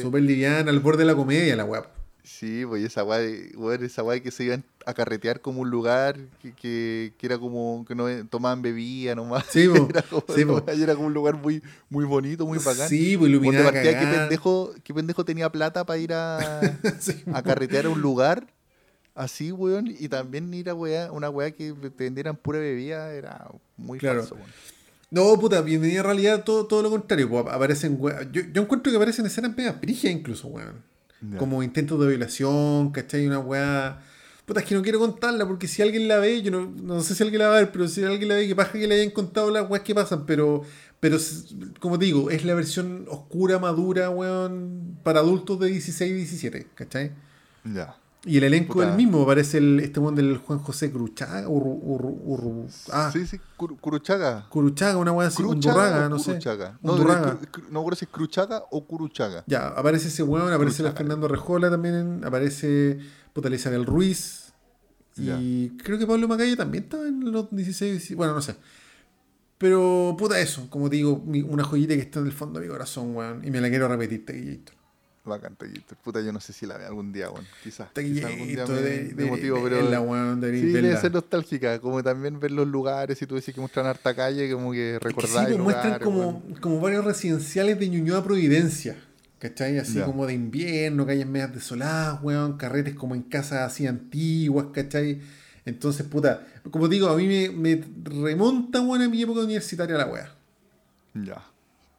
súper liviana, al borde de la comedia la weá. Sí, pues esa guay, weón, esa guay que se iban a carretear como un lugar que, que, que era como que no tomaban bebida nomás. Sí, era, como, Sí, y era como un lugar muy, muy bonito, muy bacán. Sí, pues partida, ¿qué pendejo, ¿qué pendejo tenía plata para ir a, Sí, a carretear a un lugar así, weón? Y también ir a weá- una weá que te vendieran pura bebida era muy Claro. falso, weón. No, puta, bienvenida a realidad, todo, todo lo contrario. pues, aparecen, we- yo, yo encuentro que aparecen escenas pegas brígidas incluso, weón. Como intentos de violación, ¿cachai? Una weá. Puta, es que no quiero contarla porque si alguien la ve, yo no, no sé si alguien la va a ver, pero si alguien la ve, que pasa que le hayan contado las weas que pasan, pero, pero como te digo, es la versión oscura, madura, weón, para adultos de 16 y 17, ¿cachai? Ya. Y el elenco Puta. es el mismo, aparece el, este weón del Juan José Cruchaga, ah, Sí, sí, Cur- Curuchaga. Curuchaga, una weá así, Undurraga, no sé. No, no me acuerdo si es Cruchaga o Curuchaga. Ya, aparece ese weón, aparece la. Fernando Rejola también, aparece puta Isabel Ruiz. Y creo que Pablo Macaya también estaba en los 16, 17, bueno, no sé. Pero, puta, eso, como te digo, una joyita que está en el fondo de mi corazón, weón. Y me la quiero repetir, Taquillator. Bacán, Taquillito. Puta, yo no sé si la veo algún día, weón. Quizás. Taquillator, algún día de, me, de, me motivo, de- pero. deberí Sí, debe ser nostálgica, como también ver los lugares, si tú decís que muestran harta calle, como que Es que sí, recordar pues, muestran como, como varios residenciales de Ñuñoa Providencia. ¿Cachai? Así como de invierno, calles medias desoladas, weón, carretes como en casas así antiguas, ¿cachai? Entonces, puta, como digo, a mí me, me remonta, weón, a mi época universitaria la weá. Ya,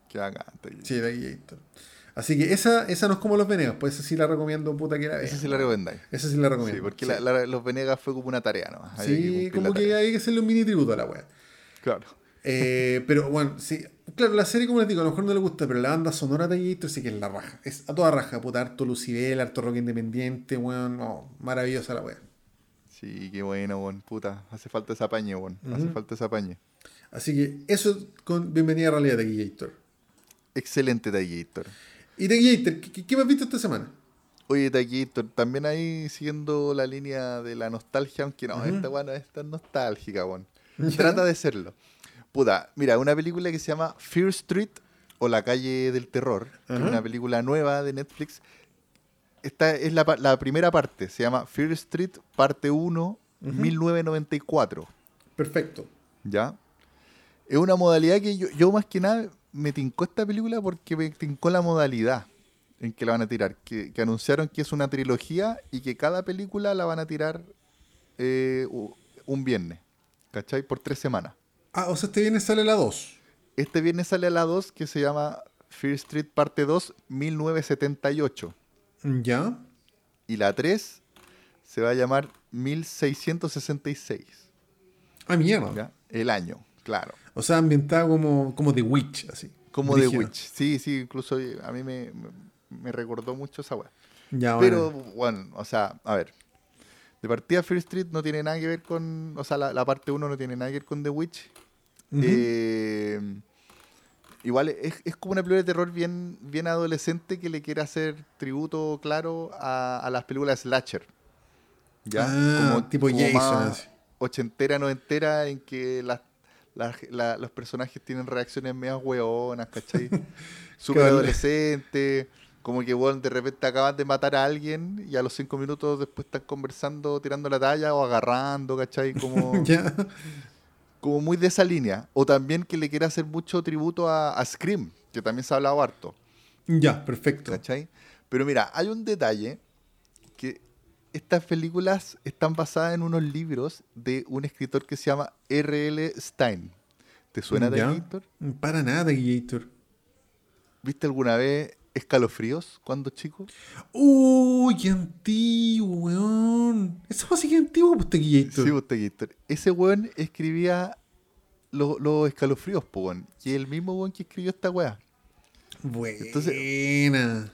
qué bacán, Taquillito. Sí, de. Así que esa, esa no es como los veneos, pues esa sí la recomiendo, puta que la vean. Esa sí la recomendáis. Esa sí la recomiendo. Sí, porque sí. La, la- los Venegas fue como una tarea, ¿no? Había Sí, como que hay que hacerle un mini tributo a la weá. Claro. Eh, pero bueno, sí. Claro, la serie, como les digo, a lo mejor no le gusta, pero la banda sonora de Gator sí que es la raja. Es a toda raja, puta, harto Lucibel, harto rock independiente, weón. No, maravillosa la wea. Sí, qué bueno, weón. Puta, hace falta ese apañe, weón. Hace falta ese apañe. Así que eso con bienvenida a realidad de Gator. Excelente Taquillator. Y de Gator, ¿qué, qué me has visto esta semana? Oye, Taquillator, también ahí siguiendo la línea de la nostalgia, aunque no, Ujú. esta weón no es tan nostálgica, weón. Ya. Trata de serlo. Puta, mira, una película que se llama Fear Street o La calle del terror, que es una película nueva de Netflix. Esta es la, primera parte, se llama Fear Street, parte 1, 1994. Perfecto. ¿Ya? Es una modalidad que yo, yo más que nada me tincó esta película porque me tincó la modalidad en que la van a tirar. Que, que anunciaron que es una trilogía y que cada película la van a tirar eh, un viernes. ¿Cachai? Por tres semanas. Ah, o sea, este viernes sale la 2. Este viernes sale la 2 que se llama Fear Street Parte 2 1978. ¿Ya? Y la 3 se va a llamar 1666. Ah, mierda. ¿Ya? El año, claro. O sea, ambientada como, como The Witch, así. Como The. Witch. Sí, sí, incluso a mí me, me- recordó mucho esa weá. Ya, Pero, bueno. bueno, o sea, a ver. De partida, Fear Street no tiene nada que ver con. O sea, la, la parte 1 no tiene nada que ver con The Witch. Eh, igual es, es como una película de terror bien, bien adolescente que le quiere hacer tributo claro a, a las películas Slasher. ¿Ya? Ah, tipo Jason, más ochentera, noventera, en que las, la- los personajes tienen reacciones medias hueonas, ¿cachai? Súper adolescente. Como que, bueno, de repente acaban de matar a alguien y a los cinco minutos después están conversando, tirando la talla o agarrando, ¿cachai? Como como muy de esa línea. O también que le quiere hacer mucho tributo a, a Scream, que también se ha hablado harto. Ya, perfecto. ¿Cachai? Pero mira, hay un detalle que estas películas están basadas en unos libros de un escritor que se llama R.L. Stein. ¿Te suena de. Gator? Para nada, Gator. ¿Viste alguna vez Escalofríos cuando chico? Uy, qué antiguo, weón. Esa fue así que antiguo, pues, Gator. Sí, usted, Gator. Ese weón escribía lo- los escalofríos, po, weón. Y el mismo weón que escribió esta weá. Buena.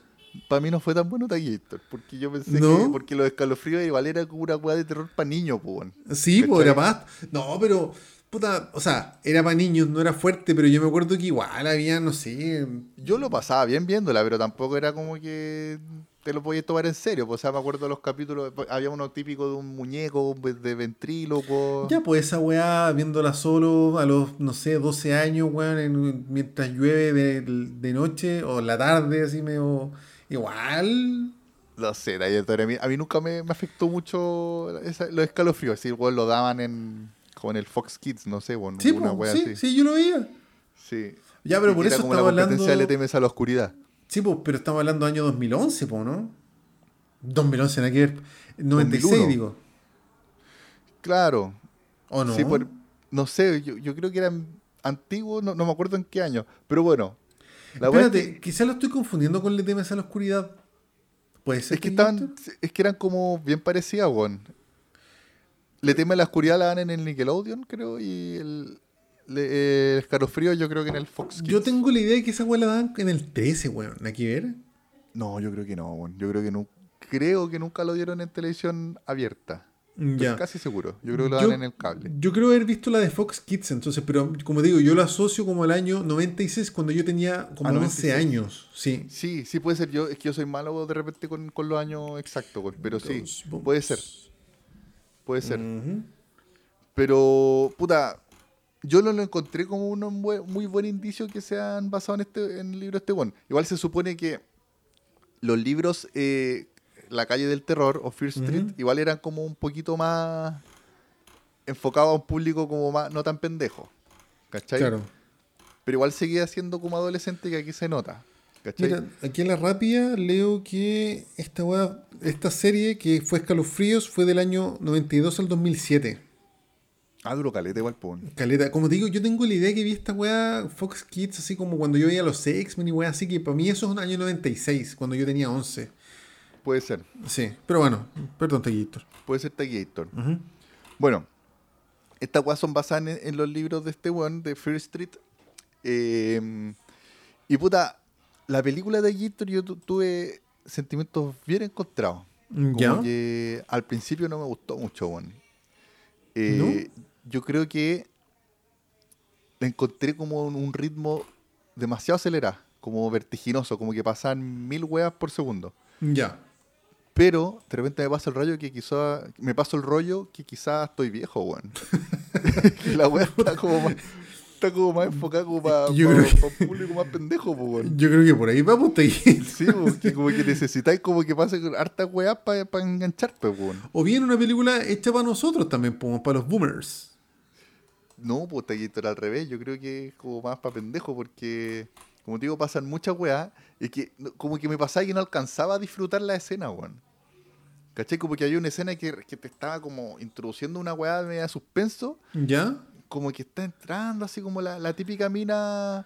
Para mí no fue tan bueno Taquillator, porque yo pensé ¿No? que porque los escalofríos igual era como una weá de terror para niños, weón. Sí, pues era más. No, pero. Puta, o sea, era para niños, no era fuerte, pero yo me acuerdo que igual había, no sé. Yo lo pasaba bien viéndola, pero tampoco era como que te lo podías tomar en serio. pues, O sea, me acuerdo de los capítulos, había uno típico de un muñeco de ventríloco. Ya, pues esa weá, viéndola solo a los, no sé, 12 años, weón, en- mientras llueve de, de noche o en la tarde, así medio. Igual. No sé, a mí, a mí nunca me, me afectó mucho esa- los escalofríos. Así, weón, lo daban en, como en el Fox Kids, no sé, weón, Sí, una wea sí, así. sí, yo lo veía. Sí. Ya, pero Y por era eso como la estaba competencia hablando. Le temes a la oscuridad. Sí, pues, pero estamos hablando del año 2011, po, ¿no? 2011, nada que ver. 96, 2001. digo. Claro. ¿O no? Sí, por- no sé, yo, yo creo que eran antiguos, no, no me acuerdo en qué año. Pero bueno. La Espérate, que- quizás lo estoy confundiendo con Le temes a la oscuridad. Puede ser Es que estaban, es que eran como bien parecidas, weón. Le teme a la oscuridad la dan en el Nickelodeon, creo, y el, le- el escalofrío yo creo que en el Fox Kids. Yo tengo la idea de que esa weá la dan en el 13, weón. ¿Nada que ver? No, yo creo que no, weón. Yo creo que no, creo que nunca lo dieron en televisión abierta. Estoy Ya. casi seguro. Yo creo que lo Yo- dan en el cable. Yo creo haber visto la de Fox Kids, entonces, pero como digo, yo lo asocio como el año 96, cuando yo tenía como Ah, 11 96. años. Sí. Sí, sí puede ser. Yo es que yo soy malo de repente con, con los años exactos, pero sí, puede ser. Puede ser. Pero, puta, yo no lo encontré como un muy buen indicio que se han basado en, este, en el libro este. Igual se supone que los libros eh, La calle del terror o Fear Street igual eran como un poquito más enfocados a un público como más no tan pendejo. ¿Cachai? Claro. Pero igual seguía siendo como adolescente que aquí se nota. ¿Cachai? Mira, aquí en la rápida leo que esta weá- esta serie que fue Escalofríos fue del año 92 al 2007. Ah, duro caleta igual, po. Caleta, como te digo, yo tengo la idea que vi esta weá Fox Kids así como cuando yo veía los X-Men y weá, así que para mí eso es un año 96, cuando yo tenía 11. Puede ser. Sí, pero bueno, perdón, Teguitor. Puede ser Taquillator. Bueno, estas weas son basadas en, en los libros de este weón, de Fear Street. Eh, y puta, la película de Gator yo tu- tuve sentimientos bien encontrados. Como ¿Ya? que al principio no me gustó mucho, weón. Eh, Yo creo que la encontré como en un ritmo demasiado acelerado, como vertiginoso, como que pasaban mil weas por segundo. Ya. Pero de repente me pasa el rollo que quizá me paso el rollo que quizás estoy viejo, weón. la weá está como más, está como más enfocada como para Yo creo que- un público más pendejo, po, weón. Yo creo que por ahí vamos, Teguitor. Sí, po, que como que necesitáis como que pase harta weá para engancharte, weón. O bien una película hecha para nosotros también, como para los boomers. No, pues era al revés. Yo creo que es como más para pendejo porque, como te digo, pasan muchas weas. Y que como que me pasaba que no alcanzaba a disfrutar la escena, weón. ¿Cachai? Como que había una escena que, que te estaba como introduciendo una weá media suspenso. ¿Ya? Como que está entrando así como la, la típica mina.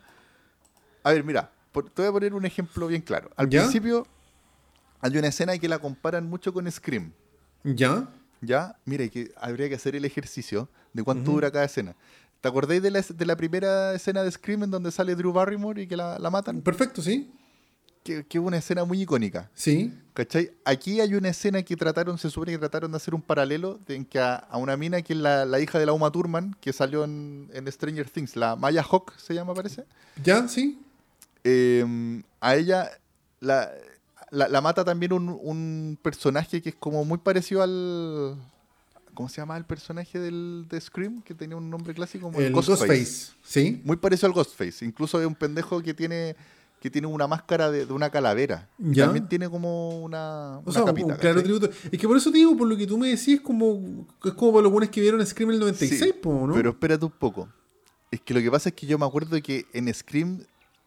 A ver, mira, por- te voy a poner un ejemplo bien claro. Al ¿Ya? principio hay una escena que la comparan mucho con Scream. ¿Ya? ¿Ya? Mira, que habría que hacer el ejercicio de cuánto dura cada escena. ¿Te acordáis de la, de la primera escena de Scream en donde sale Drew Barrymore y que la, la matan? Perfecto, sí. Que, que es una escena muy icónica. Sí. ¿Cachai? Aquí hay una escena que trataron, se supone que trataron de hacer un paralelo de en que a, a una mina que es la, la hija de la Uma Thurman, que salió en, en Stranger Things, la Maya Hawk se llama, parece. ¿Ya? Sí. Eh, a ella la, la, la mata también un, un personaje que es como muy parecido al. ¿Cómo se llama el personaje del, de Scream? Que tenía un nombre clásico como El Ghostface. Sí. Muy parecido al Ghostface. Incluso hay un pendejo que tiene que tiene una máscara de, de una calavera. Ya. también tiene como una, O una sea, un- capita. un claro tributo. Es que por eso te digo, por lo que tú me decís, es como, es como para los buenos que vieron Scream en el 96, Sí, po, ¿no? Pero espérate un poco. Es que lo que pasa es que yo me acuerdo que en Scream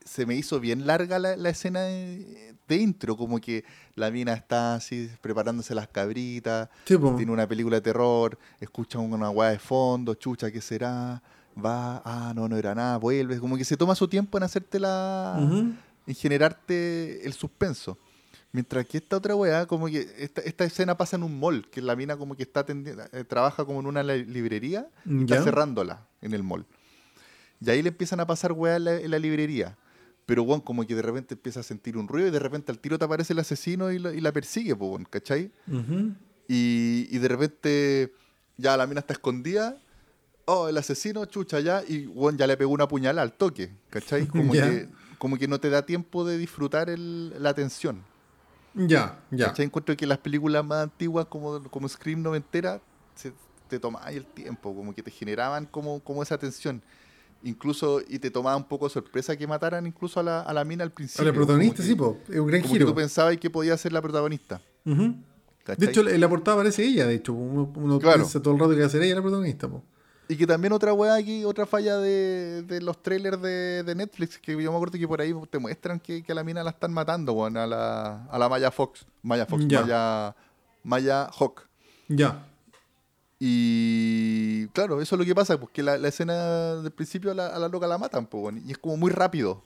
se me hizo bien larga la, la escena de, de intro, como que la mina está así preparándose las cabritas, Sí, po. tiene una película de terror, escucha una weá de fondo, chucha, ¿qué será? Va, ah, no, no era nada, vuelve, como que se toma su tiempo en hacerte la... En generarte el suspenso. Mientras que esta otra weá, como que esta, esta escena pasa en un mall, que la mina como que está eh, trabaja como en una li- librería y Ya. está cerrándola en el mall. Y ahí le empiezan a pasar weá en la, en la librería. Pero bueno, como que de repente empieza a sentir un ruido y de repente al tiro te aparece el asesino y, la persigue, pues, ¿cachai? Y, y de repente ya la mina está escondida. Oh, el asesino, chucha, ya. Y bueno, ya le pegó una puñalada al toque. ¿Cachai? Como, Ya. que, como que no te da tiempo de disfrutar el- la tensión. Ya, ya. ¿Cachai? Encuentro que las películas más antiguas, como, como Scream noventera, se, te tomaba el tiempo, como que te generaban como, como esa tensión. Incluso, y te tomaba un poco de sorpresa que mataran incluso a la, a la mina al A principio. la protagonista, que- sí, po. Es un gran Como que giro. tú pensabas que podía ser la protagonista. De hecho, en la portada aparece ella, de hecho. Uno, uno Claro. piensa todo el rato que va a ser ella la protagonista, po. Y que también otra weá aquí, otra falla de, de los trailers de, de Netflix, que yo me acuerdo que por ahí te muestran que, que a la mina la están matando, weón, a la, a la Maya Fox. Maya Fox, Ya. Maya, Maya Hawk. Ya. Y claro, eso es lo que pasa, porque la, la escena del principio a la, a la loca la matan, po, weón, y es como muy rápido.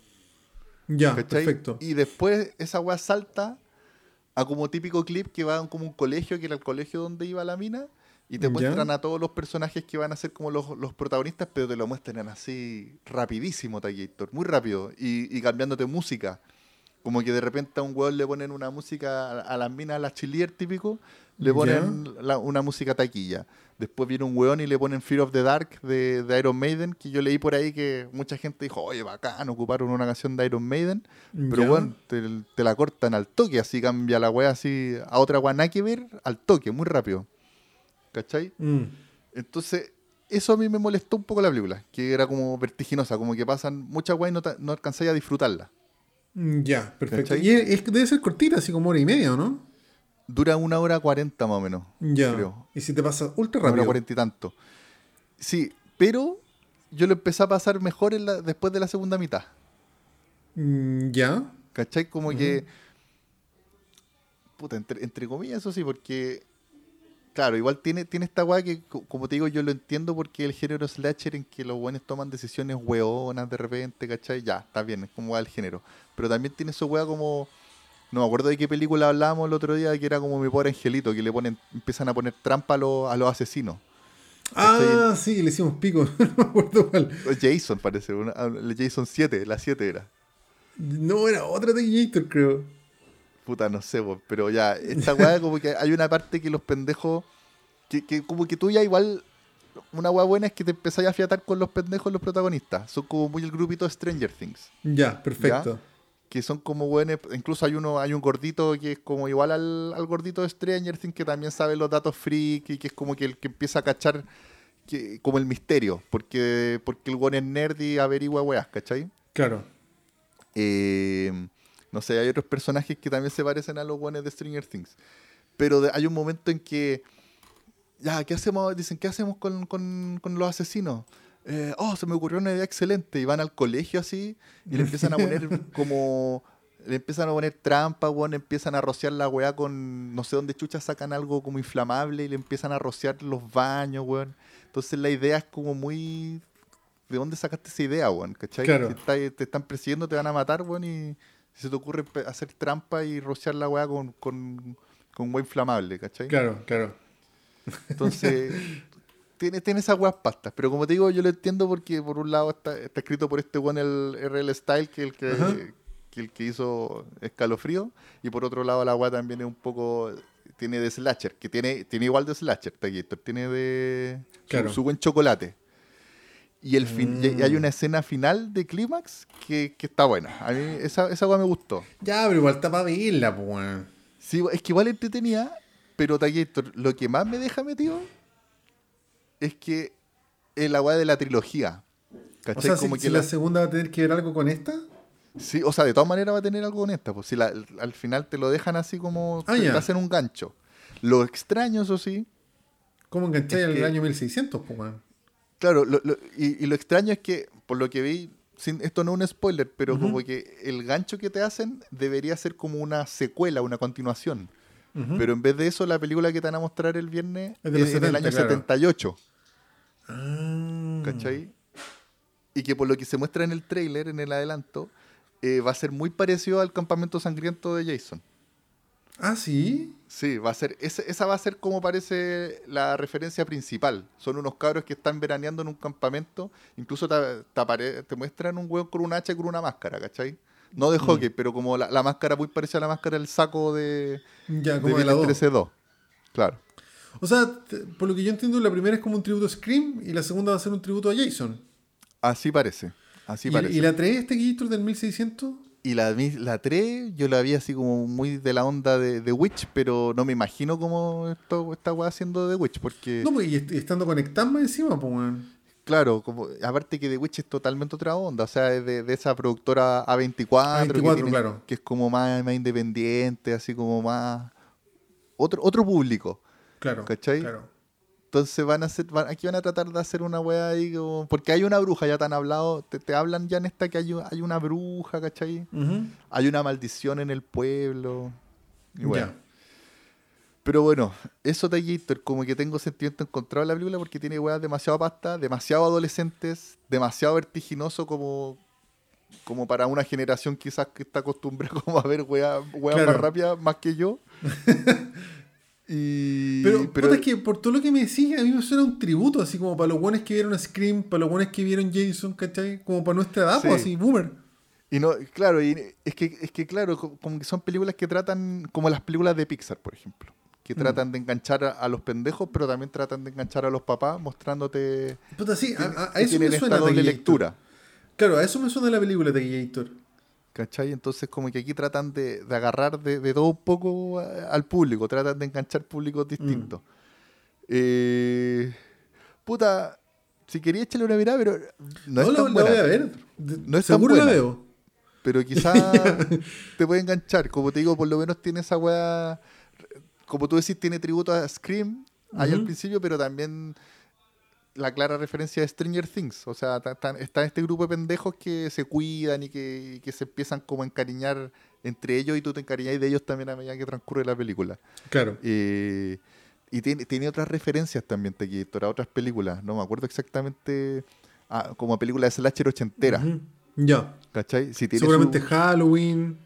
Ya, ¿cachai? perfecto. Y después esa weá salta a como típico clip que va a como un colegio, que era el colegio donde iba la mina, y te muestran a todos los personajes que van a ser como los, los protagonistas, pero te lo muestran así rapidísimo, Taquillator, muy rápido, y, y cambiándote música. Como que de repente a un weón le ponen una música a, a las minas, a las chilier típico, le ponen la- una música taquilla. Después viene un weón y le ponen Fear of the Dark de, de Iron Maiden, que yo leí por ahí que mucha gente dijo, oye, bacán, ocuparon una canción de Iron Maiden. Pero bueno, te, te la cortan al toque, así cambia la weá así a otra weá nada que ver, al toque, muy rápido. ¿Cachai? Mm. Entonces, eso a mí me molestó un poco la película, que era como vertiginosa, como que pasan muchas weas y no, no alcanzáis a disfrutarla. Mm, Ya, perfecto. ¿Cachai? Y es, debe ser cortita, así como hora y media, ¿o no? Dura una hora cuarenta más o menos. Ya. Creo. Y si te pasa ultra Una hora rápido. cuarenta y tanto. Sí, pero yo lo empecé a pasar mejor en la- después de la segunda mitad. Mm, Ya. ¿Cachai? Como que. Puta, entre, entre comillas, eso sí, porque. Claro, igual tiene, tiene esta weá que, co- como te digo, yo lo entiendo porque el género slasher en que los buenos toman decisiones weonas de repente, ¿cachai? Ya, está bien, es como va el género. Pero también tiene su weá como. No me acuerdo de qué película hablábamos el otro día, que era como mi pobre angelito, que le ponen, empiezan a poner trampa a los, a los asesinos. Ah, sí, le hicimos pico. no me acuerdo cuál. O Jason parece, una- ah, Jason 7, la 7 era. No, era otra Taquillator, creo. Puta, no sé, pero ya, esta weá como que hay una parte que los pendejos, que, que como que tú ya igual, una weá buena es que te empezáis a fiatar con los pendejos los protagonistas. Son como muy el grupito de Stranger Things, Ya, perfecto. Que son como buenos, incluso hay uno, hay un gordito que es como igual al, al gordito de Stranger Things que también sabe los datos freak y que es como que el que empieza a cachar que, como el misterio, porque, porque el weón es nerd y averigua weas, ¿cachai? Claro. Eh, no sé, hay otros personajes que también se parecen a los buenos de Stranger Things. Pero de- hay un momento en que. Ya, ¿qué hacemos? Dicen, ¿qué hacemos con, con- con los asesinos? Eh, oh, se me ocurrió una idea excelente. Y van al colegio así y le empiezan a poner como. Le empiezan a poner trampa, weón, empiezan a rociar la weá con. No sé dónde chuchas sacan algo como inflamable y le empiezan a rociar los baños, weón. Entonces la idea es como muy. ¿De dónde sacaste esa idea, weón? ¿Cachai? Claro. Está- te están persiguiendo, te van a matar, weón, y si se te ocurre hacer trampa y rociar la weá con, con, con weá inflamable, ¿cachai? Claro, claro. Entonces, tiene, tiene esas weas pastas. Pero como te digo, yo lo entiendo porque por un lado está, está escrito por este weón el RL Style, que el que, que el que hizo Escalofrío, y por otro lado la weá también es un poco tiene de slasher, que tiene, tiene igual de slasher, Taquillator, tiene de Claro. su, buen chocolate. Y el fin, y- y hay Mm. una escena final de clímax que, que está buena. A mí esa, esa me gustó. Ya, pero igual está para verla, pues. Sí, es que igual entretenía, pero Taquillator, lo que más me deja metido es que es la weá de la trilogía. O ¿Cachai? sea, si, Como si que la... la- segunda va a tener que ver algo con esta. Sí, o sea, de todas maneras va a tener algo con esta. Pues si la- al final te lo dejan así como Ah, te hacen un gancho. Lo extraño, eso sí, ¿Cómo engancháis al que- año 1600, pues, claro, lo- lo- y, y lo extraño es que, por lo que vi, sin, esto no es un spoiler, pero como que el gancho que te hacen debería ser como una secuela, una continuación. Pero en vez de eso, la película que te van a mostrar el viernes Es en el 70, año claro. 78. Ah. ¿Cachai? Y que por lo que se muestra en el tráiler, en el adelanto, eh, va a ser muy parecido al campamento sangriento de Jason. Ah, sí. Sí, va a ser, esa va a ser como parece la referencia principal. Son unos cabros que están veraneando en un campamento. Incluso te, te apare- te muestran un hueón con un hacha y con una máscara, ¿cachai? No Mm. de hockey, pero como la, la máscara muy parecida a la máscara del saco de, Ya, de como de la Viernes 2. 13-2. Claro. O sea, por lo que yo entiendo, la primera es como un tributo a Scream y la segunda va a ser un tributo a Jason. Así parece. Así y, parece. y la 3, este Gator del 1600, Y la, la 3 yo la vi así como muy de la onda de, de Witch, pero no me imagino cómo esto, esta weá haciendo de Witch, porque, No, pues y est- y estando conectado más encima, pues, weón. claro, como, aparte que The Witch es totalmente otra onda, o sea, es de, de esa productora A24, que, A24, tiene- claro. que es como más, más independiente, así como más... Otro, otro público. Claro. ¿Cachai? Claro. Entonces van a hacer, van- aquí van a tratar de hacer una weá ahí como- porque hay una bruja, ya te han hablado, te, te hablan ya en esta que hay, hay una bruja, ¿cachai? Hay una maldición en el pueblo. Y bueno. Ya. Pero bueno, eso de Gator, como que tengo sentimiento encontrado en la película porque tiene weas demasiado pasta, demasiado adolescentes, demasiado vertiginoso como, como para una generación quizás que está acostumbrada como a ver weas, weas Claro. más rápidas más que yo. y, Pero, puta, es que por todo lo que me decís, a mí me suena un tributo, así como para los buenos que vieron Scream, para los buenos que vieron Jason, ¿cachai? Como para nuestra edad, Sí. pues así, boomer. Y no, claro, y es que, es que claro, co- como que son películas que tratan, como las películas de Pixar, por ejemplo, que Mm. tratan de enganchar a, a los pendejos, pero también tratan de enganchar a los papás, mostrándote Puta, sí, a- a eso esta doble lectura. Claro, a eso me suena la película Taquillator. ¿Cachai? Entonces como que aquí tratan de, de agarrar de, de todo un poco al público, tratan de enganchar públicos distintos. Eh, puta, si quería echarle una mirada, pero no, es la, tan la buena. voy a ver. No es tan Seguro la buena. veo. Pero quizás te puede enganchar. Como te digo, por lo menos tiene esa weá. Como tú decís, tiene tributo a Scream ahí al principio, pero también la clara referencia a Stranger Things. O sea, está este grupo de pendejos que se cuidan y que, y que se empiezan como a encariñar entre ellos y tú te encariñas de ellos también a medida que transcurre la película. Claro. Eh, y tiene, tiene otras referencias también, Tequillator, a otras películas. No me acuerdo exactamente. a- como a películas de slasher ochentera. Ya. ¿Cachai? Si tiene Seguramente su- Halloween.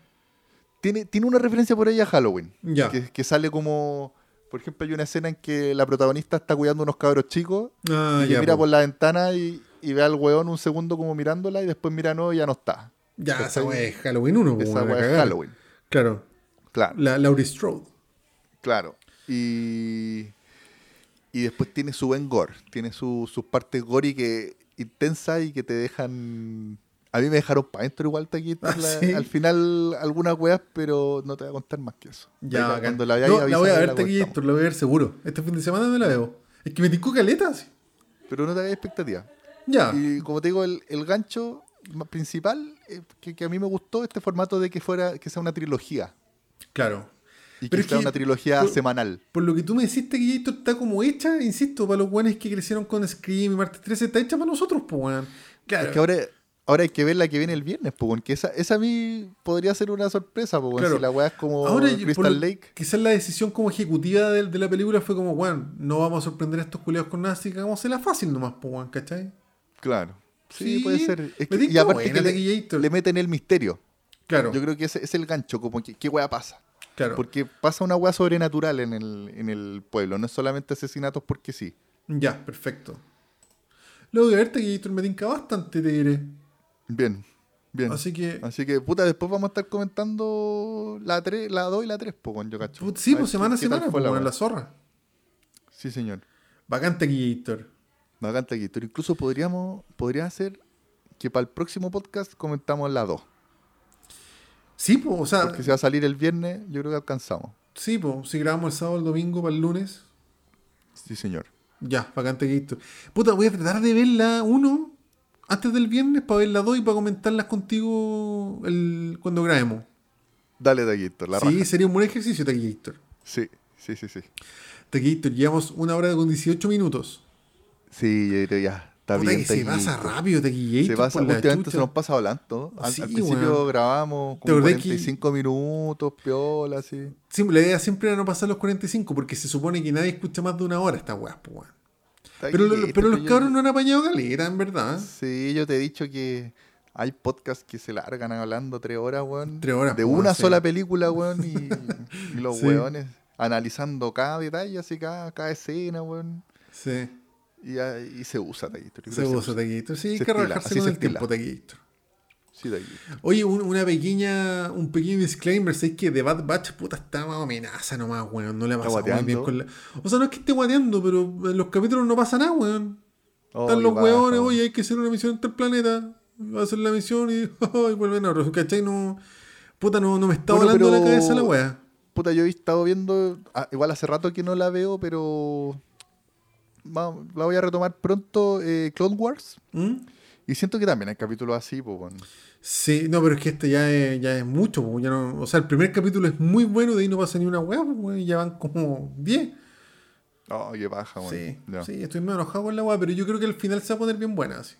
tiene, tiene una referencia por ahí a Halloween. Ya. Que, que sale como. Por ejemplo, hay una escena en que la protagonista está cuidando unos cabros chicos Ah, y ya. mira po. por la ventana y, y ve al weón un segundo como mirándola y después mira no y ya no está. Ya, esa weá es Halloween 1. Esa weá es Halloween. Claro. Claro, La Laurie Strode. claro. Y, y después tiene su buen gore. Tiene su- sus partes gore que intensas y que te dejan. A mí me dejaron para adentro igual Taquito, Ah, al final algunas weas, pero no te voy a contar más que eso. Ya, cuando la No, la voy a ver comentamos. la voy a ver seguro. Este fin de semana me la veo. Es que me tincó caleta. sí. Pero no te hagas expectativas. Ya. Y como te digo, el, el gancho principal eh, que, que a mí me gustó este formato de que fuera que sea una trilogía Claro. y Pero que sea que- una trilogía por- semanal. Por lo que tú me deciste que esto está como hecha, insisto, para los buenos que crecieron con Scream y Martes 13, está hecha para nosotros, pues, weón. Claro. Es que ahora, ahora hay que ver la que viene el viernes, porque esa, esa a mí podría ser una sorpresa, weón, Claro. si la weá es como Ahora, Crystal Lake. Quizás la decisión como ejecutiva de, de la película fue como, weón, no vamos a sorprender a estos culiados con nada, así que hagámosela fácil nomás, pues, ¿cachai? Claro. Sí, Sí, puede ser. Es que- y aparte que le, le meten el misterio. Claro, Yo creo que ese es el gancho, como que qué weá pasa. claro. Porque pasa una weá sobrenatural en el, en el pueblo, no es solamente asesinatos porque sí. Ya, perfecto. Luego de ver Taquillator me tinca bastante, te diré. Bien, bien. Así que, Así que, puta, después vamos a estar comentando la 3, la 2 y la 3, po, con yo cacho. put- sí, pues semana a semana, pues, la weá. la zorra. Sí, señor. Bacán Taquillator. Bacán Taquito. Incluso podríamos, podría hacer que para el próximo podcast comentamos la 2. Sí, pues, o sea, Porque si va a salir el viernes, yo creo que alcanzamos. sí, pues, si grabamos el sábado, el domingo, para el lunes, Sí, señor. Ya, bacán Taquillator. Puta, voy a tratar de ver la 1 antes del viernes para ver la 2 y para comentarlas contigo el, cuando grabemos. Dale, Taquito, la sí, raja. sería un buen ejercicio, Taquillator. Sí, sí, sí, sí. Taquillator, llevamos una hora con 18 minutos. Sí, yo creo ya. Está Puta bien, que se pasa rápido, Taquillator. Se pasa, últimamente se nos pasa hablando. Al, Sí, al principio weón. grabamos ¿Te como acordás que- 45 minutos, piola, así. Sí, la idea siempre era no pasar los 45 porque se supone que nadie escucha más de una hora esta weá, pues, weón. Pero, lo- Taquito, pero los cabros no han apañado caleta, en verdad. Sí, yo te he dicho que hay podcasts que se largan hablando tres horas, weón. Tres horas, De una sola película, weón. Y, y los Sí. weones analizando cada detalle, así cada, cada escena, weón. Sí, Y, ah, y se usa, Taquito. se que usa Taquillator. Sí, hay Se que relajarse con se el estila. tiempo, Taquillator. Sí. Oye, un- una pequeña, un pequeño disclaimer, ¿sabes que The Bad Batch, puta, está más amenaza nomás, weón, no le ha pasado muy bien con la... O sea, no es que esté guateando, pero en los capítulos no pasa nada, weón. Oh, Están los weones, oye, hay que hacer una misión interplaneta. va a hacer la misión y, y vuelven a otro, ¿cachai? No, puta, no, no me está Bueno, volando la cabeza la wea. Puta, yo he estado viendo, ah, igual hace rato que no la veo, pero va- la voy a retomar pronto, eh, Clone Wars. ¿Mm? Y siento que también hay capítulos así, pues, bueno. Sí, no, pero es que este ya es, ya es mucho, po, ya no, o sea, el primer capítulo es muy bueno, de ahí no pasa ni una wea, pues, ya van como 10. Oh, qué paja, bueno. Sí, sí, estoy medio enojado con la wea, pero yo creo que al final se va a poner bien buena, así.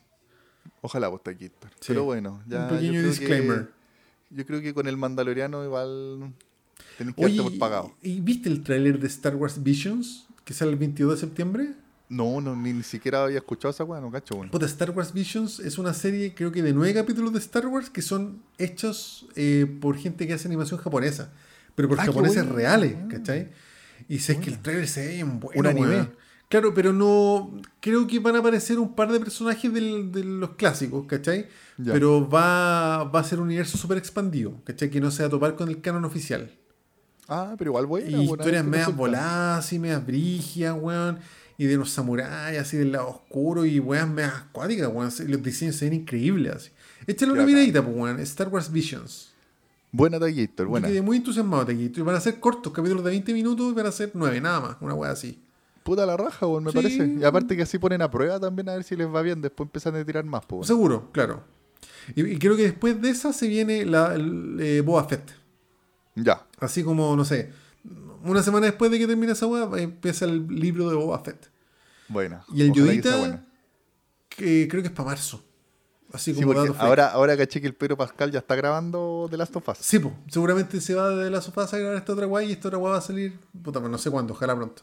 Ojalá vos aquí. Sí. Pero bueno, ya. Un pequeño disclaimer. Que, yo creo que con el Mandaloriano igual tenés que Oye, por pagado. ¿y viste el tráiler de Star Wars Visions que sale el 22 de septiembre? No, no, ni, ni siquiera había escuchado esa weá, no cacho, bueno. Puta, Star Wars Visions es una serie, creo que de nueve capítulos de Star Wars que son hechos eh, por gente que hace animación japonesa, pero por Ah, japoneses bueno. reales, Ah. ¿cachai? Y sé que el trailer se ve bien bueno. Un anime. Claro, pero no. Creo que van a aparecer un par de personajes del- de los clásicos, ¿cachai? Ya. Pero va, va a ser un universo súper expandido, ¿cachai? Que no se va a topar con el canon oficial. Ah, pero igual buena. Y buena, historias ¿qué medias voladas, así, medias brígidas, weón. Y de los samuráis, así del lado oscuro. Y weas medias acuáticas, weón. Los diseños se ven increíbles, así. Échale una miradita, pues, weón. Star Wars Visions. Buena Taquillator, buena. Yo quedé muy entusiasmado de aquí. Y van a ser cortos, capítulos de 20 minutos y van a ser 9, nada más. Una wea así. Puta la raja, weón, me Sí. parece. Y aparte que así ponen a prueba también a ver si les va bien. Después empiezan a tirar más, pues. Seguro, claro. Y, y creo que después de esa se viene la el, eh, Boba Fett. Ya. Así como, no sé, una semana después de que termine esa wea, empieza el libro de Boba Fett. Buena. Y el que Yodita, que creo que es para marzo. Así Sí, como fake. ahora, ahora caché que el Pedro Pascal ya está grabando The Last of Us. Sí, po, seguramente se va de la sofá a grabar esta otra guay y esta otra guay va a salir, puta, pero no sé cuándo, ojalá pronto.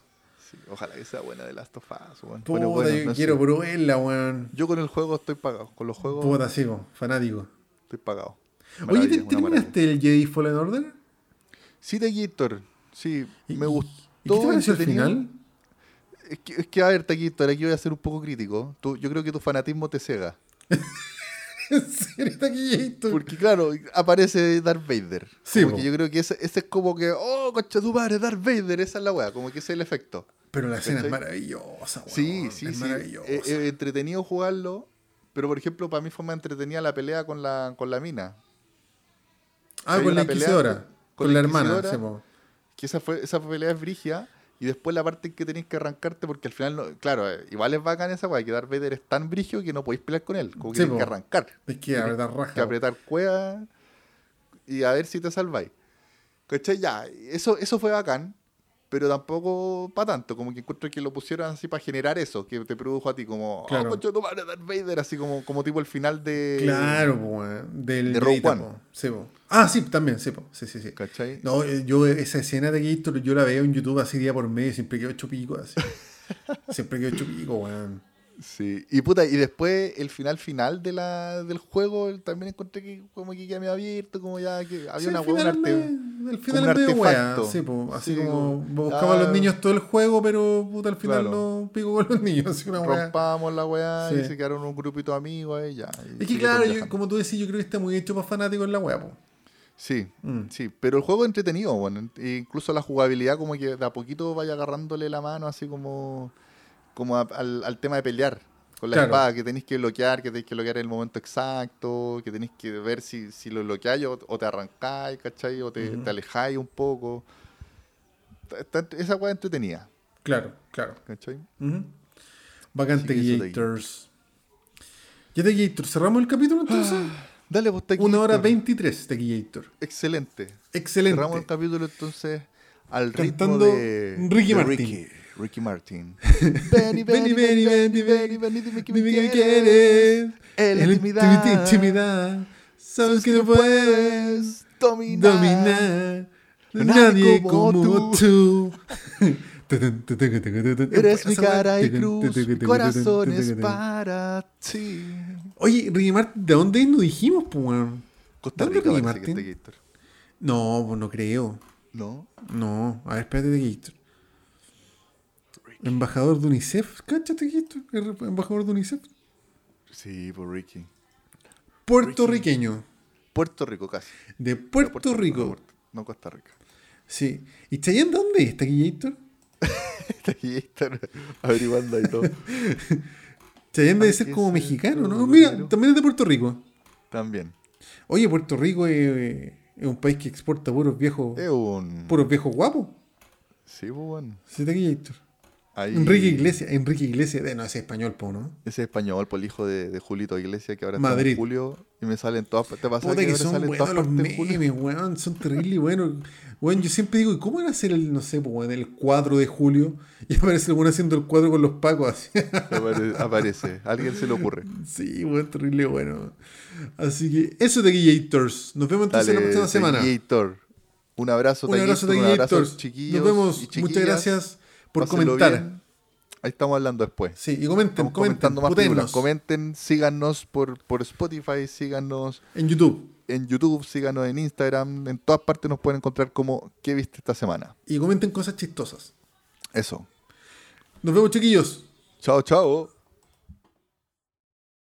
Sí, ojalá que sea buena The Last of Us, weón. Puta, Bueno, bueno, yo no quiero puro verla, weón. Yo con el juego estoy pagado. Con los juegos Puta, sí, po, fanático. estoy pagado. Oye, Maravilla, ¿te, terminaste el Jedi Fallen Order? maravilla. Sí, Taquillator. Sí, ¿Y- me gustó. ¿Y qué te pareció el final? Es que, es que, a ver, Taquillator, aquí voy a ser un poco crítico. Tú- yo creo que tu fanatismo te cega. ¿En serio, Taquillator? Porque, claro, aparece Darth Vader. Sí, Como po. que yo creo que ese, ese es como que, oh, concha tu madre, Darth Vader, esa es la weá, como que ese es el efecto. Pero la escena es maravillosa, weón. Sí, sí, es sí. maravillosa. Eh, eh, entretenido jugarlo, pero por ejemplo, para mí fue más entretenida la pelea con la, con la mina. ah, con la pelea Inquisidora. con- Con, con la la hermana, Inquisidora. sí, po. Que esa, fue, esa pelea es brigia. Y después la parte en que tenéis que arrancarte, porque al final, no- claro, eh, igual es bacán esa weá, que Darth Vader es tan brigio que no podéis pelear con él. Como que Sí, tenéis que arrancar. Es que verdad raja. que apretar cueva y a ver si te salváis. ¿Cachai? Ya, eso, eso fue bacán, pero tampoco para tanto. Como que encuentro que lo pusieron así para generar eso, que te produjo a ti como, Claro. oh, tu madre, Darth Vader, así como, como tipo el final de. Claro, po. Del de Rogue One. po. Sí, po. Ah, sí, también, sí. Sí, sí, sí. ¿Cachai? No, eh, yo esa escena de Gator yo la veo en YouTube así día por medio siempre quedo hecho pico así. siempre quedo hecho pico, weón. Sí. Y puta, y después el final final de la, del juego también encontré que como que queda medio abierto, como ya que había Sí, una hueá, un arte. me- al final es medio artefacto. Sí, po, así Sí, como buscamos a los ah. niños todo el juego, pero puta, al final Claro. no pico con los niños, así una wea. Rompamos la weá Sí. y se quedaron un grupito de amigos ahí ya. Es que claro, yo- como tú decís, yo creo que está muy hecho para fanáticos en la wea, po. Sí, Mm. sí, pero el juego es entretenido, bueno, e incluso la jugabilidad como que de a poquito vaya agarrándole la mano así como, como a- al, al tema de pelear con la Claro. espada, que tenéis que bloquear, que tenéis que bloquear en el momento exacto, que tenéis que ver si, si lo bloqueáis o, o te arrancáis, ¿cachai? O te, te alejáis un poco. Esa weá entretenida, Claro, claro. ¿cachai? Que eso de Gators. Ya de Gator, cerramos el capítulo entonces. Dale, pues te Una hora Gator. 23 de Gator. Excelente. Excelente. Cerramos el capítulo entonces al Cantando ritmo de Ricky de Martin. Ricky, Ricky Martin. Benny, Benny, Benny, Benny, Benny, Benny, dime que me Dime que me quieres. quieres. En la intimidad. intimidad. Sabes que no puedes dominar. dominar. Nadie como como tú. Eres mi cara y cruz, mi corazón es para ti. Oye, Ricky Martin, ¿de dónde es? No dijimos, pues. Costa ¿Dónde Ricky Martin? No, pues no creo. ¿No? No, a ver, espérate de Gator. Embajador de UNICEF, cáchate Embajador de UNICEF. Sí, por Ricky. Puertorriqueño. Puerto Rico casi. De Puerto, Rico. No, Costa Rica. Sí. ¿Y Chayanne dónde está Gator? Está Gator averiguando ahí todo. Chayanne debe ser como mexicano, ¿no? Mira, también es de Puerto Rico. También. Oye, Puerto Rico es, es un país que exporta puros viejos, Es un. puros viejos guapos. Sí, pues bueno. Sí, Taquillator. Enrique Iglesias, Enrique Iglesias, de, no, ese español, po, ¿no? Ese español, por el hijo de, de Julito Iglesias, que ahora Madrid. está en Julio y me salen todas ¿Te pasa Puta que que son buenos los memes, weón. Son terribles buenos. Weón, yo siempre digo, ¿y cómo van a hacer el, no sé, weón, el cuadro de julio? Y aparece el weón haciendo el cuadro con los pacos así. Apare- Aparece. A alguien se le ocurre. sí, weón, terrible bueno. Así que eso, Taquillators. Nos vemos entonces Dale, la próxima semana. Un abrazo, Un abrazo, Un abrazo, chiquillos. Nos vemos. y Muchas gracias por Pásenlo comentar. bien. Ahí estamos hablando después. Sí, y comenten, Estamos comenten, comentando más. Comenten, síganos por, por Spotify, síganos en YouTube. en YouTube, síganos en Instagram. En todas partes nos pueden encontrar como ¿Qué viste esta semana? Y comenten cosas chistosas. Eso. Nos vemos, chiquillos. Chao, chao.